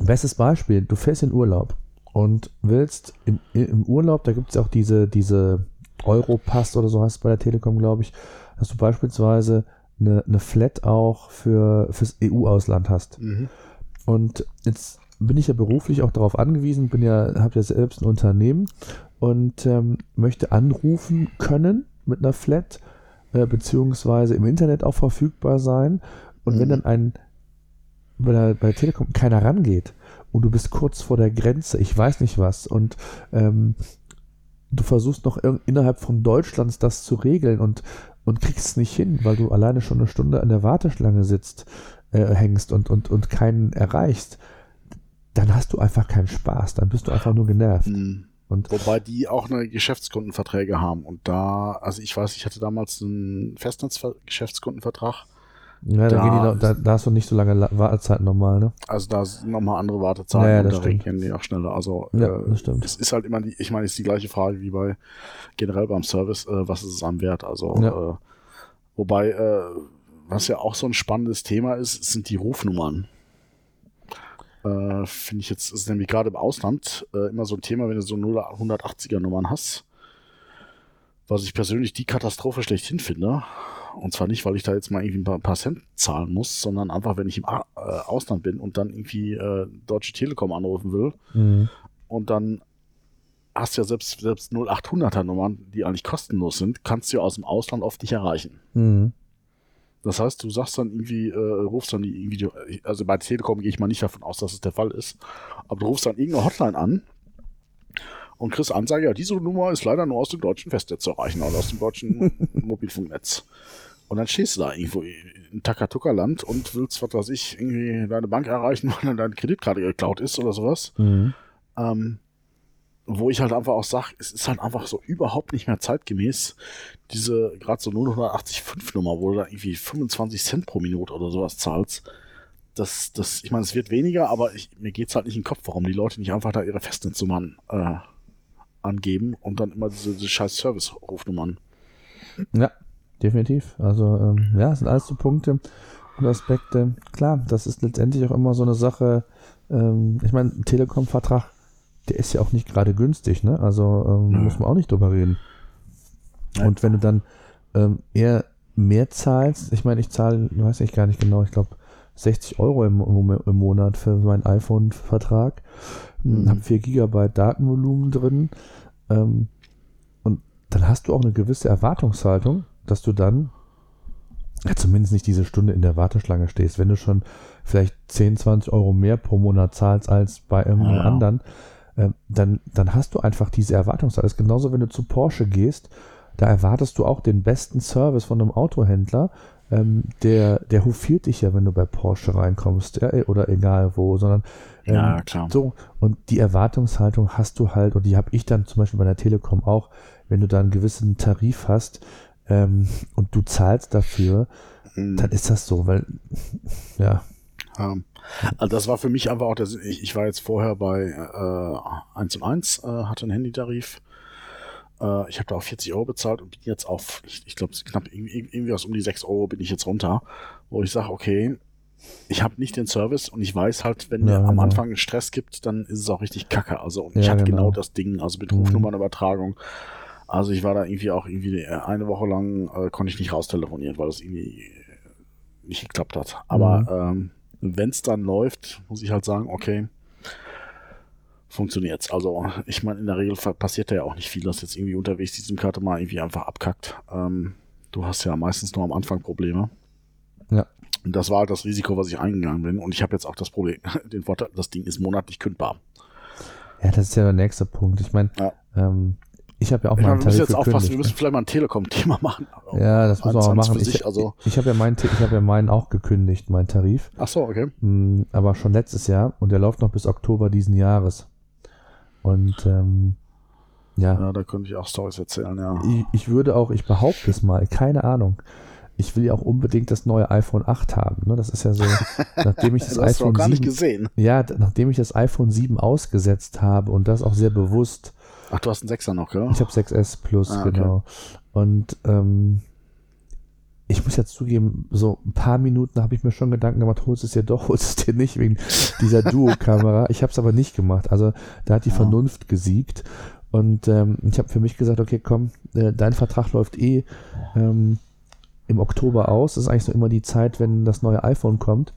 bestes Beispiel, du fährst in Urlaub und willst im, im Urlaub, da gibt es auch diese, diese Europass oder so heißt es bei der Telekom, glaube ich, dass du beispielsweise eine, eine Flat auch für, fürs EU-Ausland hast. Mhm. Und jetzt bin ich ja beruflich auch darauf angewiesen, bin ja, habe ja selbst ein Unternehmen und ähm, möchte anrufen können mit einer Flat, äh, beziehungsweise im Internet auch verfügbar sein. Und wenn Mhm. dann ein bei der, bei der Telekom keiner rangeht und du bist kurz vor der Grenze, ich weiß nicht was, und ähm, du versuchst noch innerhalb von Deutschlands das zu regeln und, und kriegst es nicht hin, weil du alleine schon eine Stunde an der Warteschlange sitzt, äh, hängst und, und, und keinen erreichst, dann hast du einfach keinen Spaß, dann bist du einfach nur genervt. Mhm. Und Wobei die auch eine Geschäftskundenverträge haben. Und da, also ich weiß, ich hatte damals einen Festnetz-Geschäftskundenvertrag. ja, da, Da- die noch, da, da hast du nicht so lange La- Wartezeit normal, ne? Also da sind nochmal andere Wartezeiten Ja, ja, und das da stimmt. reagieren die auch schneller. Also Ja, äh, das stimmt. es ist halt immer die, ich meine, es ist die gleiche Frage wie bei generell beim Service, äh, was ist es am Wert? Also Ja. äh, wobei, äh, was ja auch so ein spannendes Thema ist, sind die Rufnummern. Äh, Finde ich jetzt, ist nämlich gerade im Ausland äh, immer so ein Thema, wenn du so 180er Nummern hast. Was ich persönlich die Katastrophe schlechthin finde. Und zwar nicht, weil ich da jetzt mal irgendwie ein paar, ein paar Cent zahlen muss, sondern einfach, wenn ich im A äh, Ausland bin und dann irgendwie äh, Deutsche Telekom anrufen will Mhm. und dann hast du ja selbst, selbst 0800er Nummern, die eigentlich kostenlos sind, kannst du ja aus dem Ausland oft nicht erreichen. Mhm. Das heißt, du sagst dann irgendwie, äh, rufst dann die irgendwie, also bei Telekom gehe ich mal nicht davon aus, dass es der Fall ist, aber du rufst dann irgendeine Hotline an und kriegst Ansage, ja, diese Nummer ist leider nur aus dem deutschen Festnetz zu erreichen oder aus dem deutschen Mobilfunknetz. Und dann stehst du da irgendwo in Takatuka-Land und willst, was weiß ich, irgendwie deine Bank erreichen, weil dann deine Kreditkarte geklaut ist oder sowas. Mhm. Ähm, wo ich halt einfach auch sage, es ist halt einfach so überhaupt nicht mehr zeitgemäß, diese gerade so 085 Nummer, wo du da irgendwie 25 Cent pro Minute oder sowas zahlst. Das, das, ich meine, es wird weniger, aber ich, mir geht's halt nicht in den Kopf, warum die Leute nicht einfach da ihre Festnetznummern äh, angeben und dann immer diese, diese scheiß Service-Rufnummern. Ja, definitiv. Also, ähm, ja, es sind alles so Punkte und Aspekte. Klar, das ist letztendlich auch immer so eine Sache. Ähm, ich meine, ein Telekom-Vertrag, der ist ja auch nicht gerade günstig, ne? Also, ähm, Nö. muss man auch nicht drüber reden. Und wenn du dann ähm, eher mehr zahlst, ich meine, ich zahle, weiß ich gar nicht genau, ich glaube 60 Euro im, im, Monat für meinen iPhone-Vertrag, Mhm. habe 4 Gigabyte Datenvolumen drin ähm, und dann hast du auch eine gewisse Erwartungshaltung, dass du dann ja, zumindest nicht diese Stunde in der Warteschlange stehst. Wenn du schon vielleicht 10, 20 Euro mehr pro Monat zahlst als bei irgendeinem Ja, ja. anderen, dann, dann hast du einfach diese Erwartungshaltung. Das ist genauso, wenn du zu Porsche gehst, da erwartest du auch den besten Service von einem Autohändler. Ähm, der, der hofiert dich ja, wenn du bei Porsche reinkommst, ja, oder egal wo, sondern ähm, Ja, klar. so, und die Erwartungshaltung hast du halt, und die habe ich dann zum Beispiel bei der Telekom auch, wenn du da einen gewissen Tarif hast ähm, und du zahlst dafür, Mhm. dann ist das so, weil, ja, Ähm, also das war für mich einfach auch der Sinn. Ich, ich war jetzt vorher bei äh, 1 und 1, äh, hatte einen Handytarif. Äh, ich habe da auf 40 Euro bezahlt und bin jetzt auf, ich, ich glaube, knapp irgendwie, aus um die 6 Euro bin ich jetzt runter, wo ich sage, okay, ich habe nicht den Service und ich weiß halt, wenn Ja, mir am. Anfang Stress gibt, dann ist es auch richtig kacke. Also und ich Ja, hatte genau. genau das Ding, also mit Mhm. Rufnummernübertragung. Also ich war da irgendwie auch irgendwie äh, eine Woche lang äh, konnte ich nicht raustelefonieren, weil das irgendwie nicht geklappt hat. Aber ähm, wenn es dann läuft, muss ich halt sagen, okay, funktioniert's. Also ich meine, in der Regel passiert da ja auch nicht viel, dass jetzt irgendwie unterwegs die SIM-Karte mal irgendwie einfach abkackt. Ähm, du hast ja meistens nur am Anfang Probleme. Ja. Und das war halt das Risiko, was ich eingegangen bin. Und ich habe jetzt auch das Problem, den Vorteil, das Ding ist monatlich kündbar. ja, das ist ja der nächste Punkt. Ich meine, Ja. ähm, ich habe ja auch Ich mal meine, einen wir müssen Tarif jetzt aufpassen, wir müssen vielleicht mal ein Telekom-Thema machen. ne? Ja, das muss man Eins- auch machen. Ich, also, ich habe ja meinen, ich habe ja meinen auch gekündigt, meinen Tarif, ach so, okay. Mm, aber schon letztes Jahr und der läuft noch bis Oktober diesen Jahres. Und ähm, ja, Ja, da könnte ich auch Stories erzählen, ja. ich, ich würde auch, ich behaupte es mal, keine Ahnung. Ich will ja auch unbedingt das neue iPhone 8 haben. Ne? Das ist ja so, nachdem ich das Das hast du iPhone noch gar nicht 7, gesehen. ja, nachdem ich das iPhone 7 ausgesetzt habe und das auch sehr bewusst. Ach, du hast einen Sechser noch, gell? Ich habe 6S Plus, Ah, okay. genau. Und ähm, ich muss jetzt zugeben, so ein paar Minuten habe ich mir schon Gedanken gemacht, holst du es dir doch, holst du es dir nicht, wegen dieser Duo-Kamera. Ich habe es aber nicht gemacht. Also da hat die Ja. Vernunft gesiegt. Und ähm, ich habe für mich gesagt, okay, komm, äh, dein Vertrag läuft eh ähm, im Oktober aus. Das ist eigentlich so immer die Zeit, wenn das neue iPhone kommt.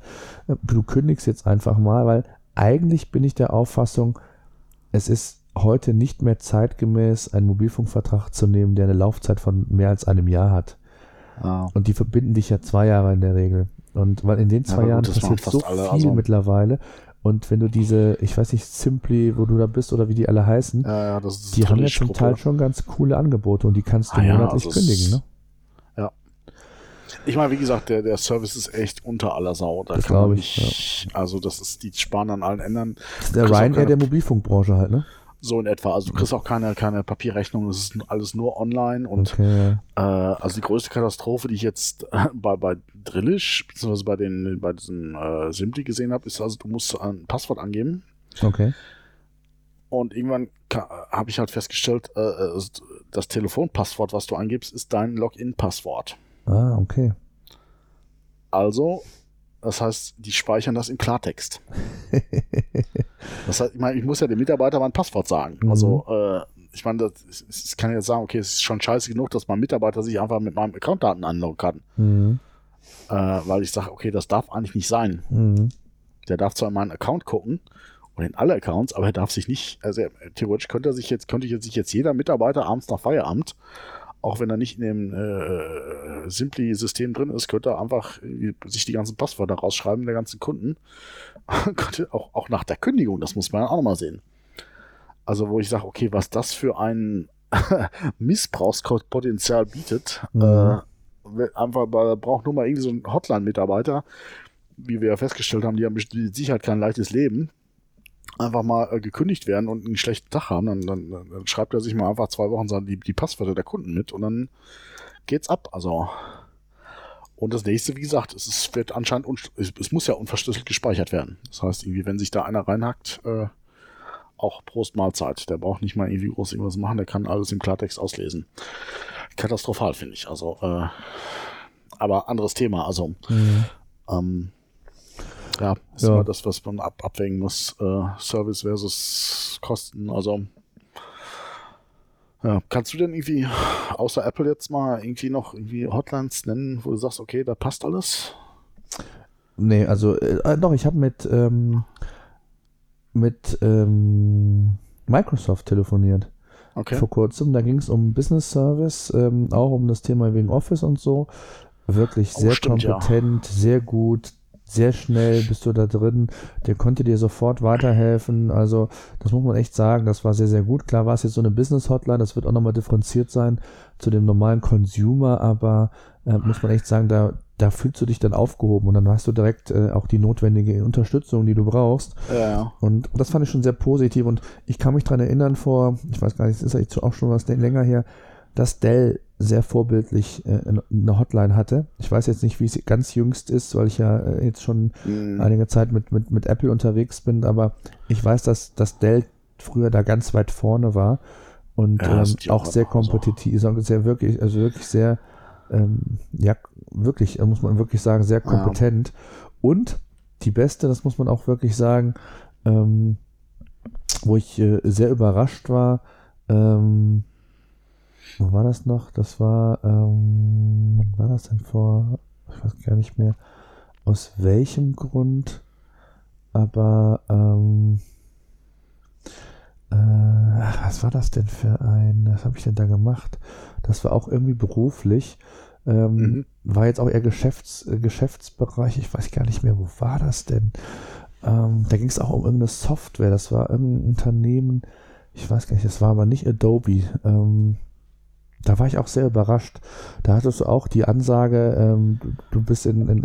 Äh, Du kündigst jetzt einfach mal, weil eigentlich bin ich der Auffassung, es ist heute nicht mehr zeitgemäß, einen Mobilfunkvertrag zu nehmen, der eine Laufzeit von mehr als einem Jahr hat. Ja. Und die verbinden dich ja zwei Jahre in der Regel. Und weil in den Ja, zwei aber Jahren gut, passiert so alle, viel also- mittlerweile. Und wenn du diese, ich weiß nicht, Simply, wo du da bist oder wie die alle heißen, Ja, ja, die haben ja zum Gruppe. Teil schon ganz coole Angebote und die kannst du Ah ja, monatlich also kündigen. Ne? Ich meine, wie gesagt, der, der Service ist echt unter aller Sau. Da Das kann man glaub ich, nicht, Also, das ist, die sparen an allen Ändern Das ist der Ryanair der Mobilfunkbranche halt, ne? So in etwa. Also, du kriegst auch keine, keine Papierrechnung, es ist alles nur online und Okay. äh, also die größte Katastrophe, die ich jetzt äh, bei, bei Drillisch, beziehungsweise bei den, bei diesen äh, Simply gesehen habe, ist also, du musst ein Passwort angeben Okay. und irgendwann habe ich halt festgestellt, äh, äh, das Telefonpasswort, was du angibst, ist dein Login-Passwort. Ah, okay. Also Das heißt, die speichern das in Klartext. das heißt, ich meine, ich muss ja dem Mitarbeiter mein Passwort sagen. Mhm. Also, äh, ich meine, das, ich kann jetzt sagen, okay, es ist schon scheiße genug, dass mein Mitarbeiter sich einfach mit meinem Accountdaten anloggen kann. Mhm. Äh, weil ich sage, okay, das darf eigentlich nicht sein. Mhm. Der darf zwar in meinen Account gucken und in alle Accounts, aber er darf sich nicht, also theoretisch könnte er sich jetzt, könnte sich jetzt jeder Mitarbeiter abends nach Feierabend auch wenn er nicht in dem äh, Simply-System drin ist, könnte er einfach sich die ganzen Passwörter rausschreiben, der ganzen Kunden. auch, auch nach der Kündigung, das muss man auch nochmal sehen. Also, wo ich sage, okay, was das für ein Missbrauchspotenzial bietet, mhm. äh, einfach, da braucht nur mal irgendwie so ein Hotline-Mitarbeiter, wie wir ja festgestellt haben, die haben mit Sicherheit kein leichtes Leben einfach mal äh, gekündigt werden und einen schlechten Tag haben, dann, dann, dann schreibt er sich mal einfach zwei Wochen die, die Passwörter der Kunden mit und dann geht's ab. Also und das nächste, wie gesagt, es, wird anscheinend es, es, muss ja unverschlüsselt gespeichert werden. Das heißt, irgendwie, wenn sich da einer reinhackt, äh, auch Prost Mahlzeit. Der braucht nicht mal irgendwie groß irgendwas machen, der kann alles im Klartext auslesen. Katastrophal, finde ich. Also, äh, aber anderes Thema. Also, mhm. ähm, ja, ist ja. immer das, was man ab abwägen muss. Äh, Service versus Kosten. Also, ja, kannst du denn irgendwie, außer Apple jetzt mal irgendwie noch irgendwie Hotlines nennen, wo du sagst, okay, da passt alles? Nee, also äh, doch, ich habe mit, ähm, mit ähm, Microsoft telefoniert. Okay. Vor kurzem, da ging es um Business Service, ähm, auch um das Thema wegen Office und so. Wirklich oh, sehr stimmt, kompetent, ja. sehr gut, sehr schnell bist du da drin. Der konnte dir sofort weiterhelfen. Also, das muss man echt sagen. Das war sehr, sehr gut. Klar war es jetzt so eine Business-Hotline. Das wird auch nochmal differenziert sein zu dem normalen Consumer. Aber äh, muss man echt sagen, da, da fühlst du dich dann aufgehoben und dann hast du direkt äh, auch die notwendige Unterstützung, die du brauchst. Ja. Und das fand ich schon sehr positiv. Und ich kann mich dran erinnern vor, ich weiß gar nicht, es ist eigentlich auch schon was länger her, dass Dell sehr vorbildlich äh, eine Hotline hatte. Ich weiß jetzt nicht, wie es ganz jüngst ist, weil ich ja äh, jetzt schon mhm. einige Zeit mit, mit, mit Apple unterwegs bin, aber ich weiß, dass, dass Dell früher da ganz weit vorne war und ja, ähm, auch, sehr kompetitiv, so. sehr wirklich, also wirklich sehr, ähm, ja, wirklich, muss man wirklich sagen, sehr kompetent. Ja. Und die beste, das muss man auch wirklich sagen, ähm, wo ich äh, sehr überrascht war, ähm, wo war das noch? Das war, ähm, wann war das denn vor? Ich weiß gar nicht mehr, aus welchem Grund, aber, ähm, äh, was war das denn für ein, was habe ich denn da gemacht? Das war auch irgendwie beruflich, ähm, mhm. war jetzt auch eher Geschäfts, äh, Geschäftsbereich, ich weiß gar nicht mehr, wo war das denn? Ähm, da ging es auch um irgendeine Software, das war irgendein Unternehmen, ich weiß gar nicht, das war aber nicht Adobe, ähm, da war ich auch sehr überrascht. Da hattest du auch die Ansage, ähm, du bist in, in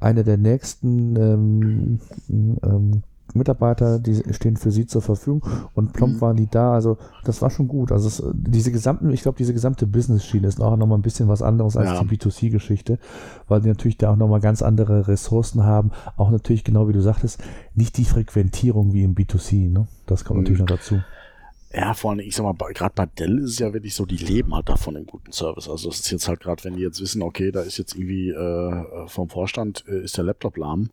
einer der nächsten ähm, ähm, Mitarbeiter, die stehen für sie zur Verfügung und plump mhm. waren die da. Also das war schon gut. Also es, diese gesamten, ich glaube, diese gesamte Business-Schiene ist auch nochmal ein bisschen was anderes als ja. die B2C-Geschichte, weil die natürlich da auch nochmal ganz andere Ressourcen haben. Auch natürlich, genau wie du sagtest, nicht die Frequentierung wie im B2C. Ne? Das kommt mhm. natürlich noch dazu. Ja, vor allem, ich sag mal, gerade bei Dell ist es ja wirklich so, die leben halt davon im guten Service. Also es ist jetzt halt gerade, wenn die jetzt wissen, okay, da ist jetzt irgendwie äh, vom Vorstand äh, ist der Laptop lahm,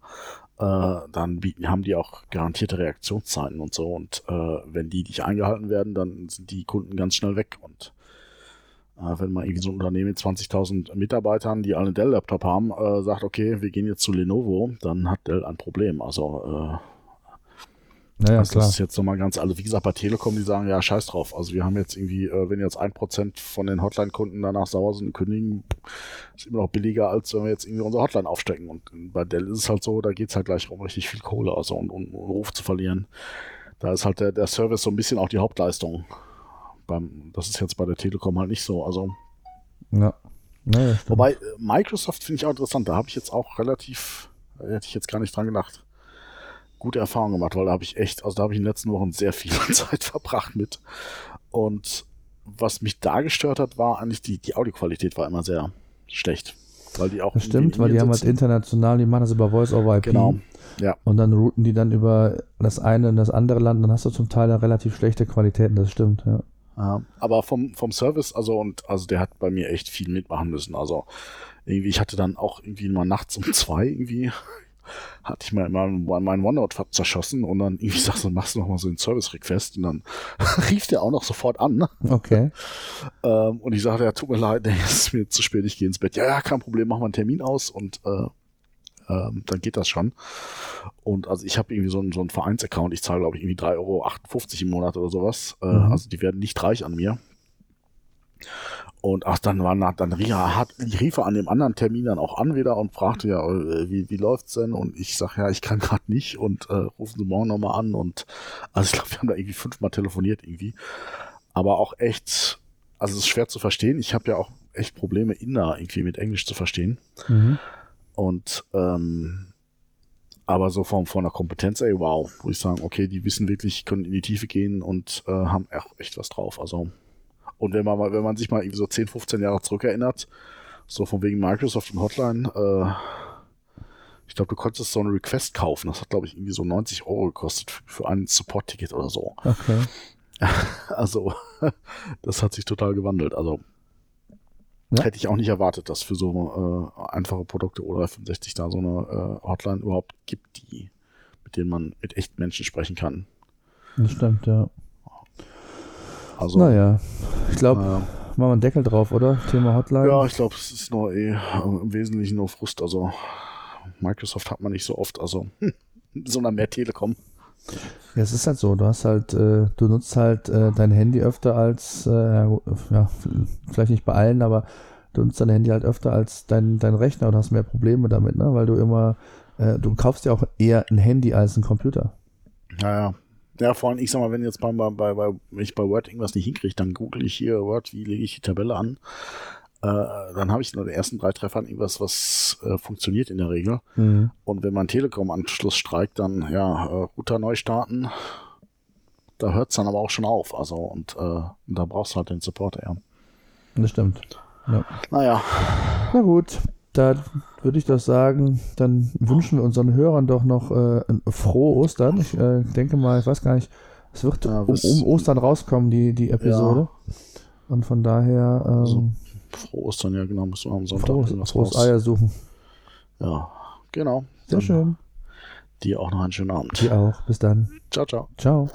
äh, dann bieten, haben die auch garantierte Reaktionszeiten und so. Und äh, wenn die nicht eingehalten werden, dann sind die Kunden ganz schnell weg. Und äh, wenn man irgendwie so ein Unternehmen mit 20.000 Mitarbeitern, die alle Dell-Laptop haben, äh, sagt, okay, wir gehen jetzt zu Lenovo, dann hat Dell ein Problem. Also äh, naja, also klar. Das ist jetzt nochmal ganz, also wie gesagt, bei Telekom, die sagen, ja, scheiß drauf. Also wir haben jetzt irgendwie, äh, wenn jetzt ein Prozent von den Hotline-Kunden danach sauer sind und kündigen, ist immer noch billiger, als wenn wir jetzt irgendwie unsere Hotline aufstecken. Und bei Dell ist es halt so, da geht's halt gleich um richtig viel Kohle, also und, und, und Ruf zu verlieren. Da ist halt der, der Service so ein bisschen auch die Hauptleistung. Beim, das ist jetzt bei der Telekom halt nicht so. Also. Ja. Naja, Wobei, äh, Microsoft finde ich auch interessant. Da habe ich jetzt auch relativ, hätte ich jetzt gar nicht dran gedacht gute Erfahrungen gemacht, weil da habe ich echt, also da habe ich in den letzten Wochen sehr viel Zeit verbracht mit. Und was mich da gestört hat, war eigentlich die, die Audioqualität war immer sehr schlecht. Weil die auch. Das stimmt, weil die haben halt international, die machen das über Voice over IP. Genau. Ja. Und dann routen die dann über das eine und das andere Land, dann hast du zum Teil relativ schlechte Qualitäten, das stimmt, ja. ja aber vom, vom Service, also und also der hat bei mir echt viel mitmachen müssen. Also irgendwie, ich hatte dann auch irgendwie mal nachts um zwei irgendwie hatte ich mal meinen mein OneNote zerschossen und dann irgendwie sagst du, machst du nochmal so ein Service-Request und dann rief der auch noch sofort an. Ne? Okay. Ähm, und ich sagte, ja, tut mir leid, es ist mir zu spät, ich gehe ins Bett. Ja, ja, kein Problem, machen wir einen Termin aus und äh, ähm, dann geht das schon. Und also ich habe irgendwie so einen, so einen Vereinsaccount, ich zahle glaube ich irgendwie 3,58 Euro im Monat oder sowas. Äh, mhm. Also die werden nicht reich an mir. Und ach, dann war dann hat, rief er an dem anderen Termin dann auch an wieder und fragte ja, äh, wie, wie läuft's denn? Und ich sag ja, ich kann gerade nicht und äh, rufen Sie morgen nochmal an. Und also ich glaube, wir haben da irgendwie fünfmal telefoniert irgendwie. Aber auch echt, also es ist schwer zu verstehen. Ich habe ja auch echt Probleme, Inder irgendwie mit Englisch zu verstehen. Mhm. Und ähm, aber so von, von der Kompetenz, ey, wow, wo ich sagen, okay, die wissen wirklich, können in die Tiefe gehen und äh, haben echt was drauf. Also und wenn man wenn man sich mal irgendwie so 10, 15 Jahre zurückerinnert, so von wegen Microsoft und Hotline, äh, ich glaube, du konntest so einen Request kaufen. Das hat, glaube ich, irgendwie so 90 Euro gekostet für ein Support-Ticket oder so. Okay. Also, das hat sich total gewandelt. Also, ja. hätte ich auch nicht erwartet, dass für so äh, einfache Produkte oder 65 da so eine äh, Hotline überhaupt gibt, die, mit denen man mit echten Menschen sprechen kann. Das stimmt, ja. Also, naja, ich glaube, äh, machen wir einen Deckel drauf, oder? Thema Hotline. Ja, ich glaube, es ist nur eh im Wesentlichen nur Frust. Also Microsoft hat man nicht so oft, also sondern mehr Telekom. Ja, es ist halt so, du hast halt, äh, du nutzt halt äh, dein Handy öfter als, äh, ja, vielleicht nicht bei allen, aber du nutzt dein Handy halt öfter als dein, dein Rechner und hast mehr Probleme damit, ne? Weil du immer, äh, du kaufst ja auch eher ein Handy als ein Computer. Naja, ja, vor allem, ich sag mal, wenn jetzt bei, bei, bei, wenn ich bei Word irgendwas nicht hinkriege, dann google ich hier Word, wie lege ich die Tabelle an. Äh, dann habe ich nur den ersten drei Treffern irgendwas, was äh, funktioniert in der Regel. Mhm. Und wenn mein Telekom-Anschluss streikt, dann ja, äh, Router neu starten. Da hört es dann aber auch schon auf. Also, und, äh, da brauchst du halt den Support, ja. Das stimmt. Ja. Naja. Na gut da würde ich doch sagen, dann wünschen wir unseren Hörern doch noch äh, ein frohe Ostern. Ich äh, denke mal, ich weiß gar nicht, es wird ja, um, um, Ostern rauskommen, die, die Episode. Ja. Und von daher. Ähm, also, frohe Ostern, ja, genau, müssen wir am Sonntag frohes, frohes Eier suchen. Ja, genau. Sehr schön. Dir auch noch einen schönen Abend. Dir auch. Bis dann. Ciao, ciao. Ciao.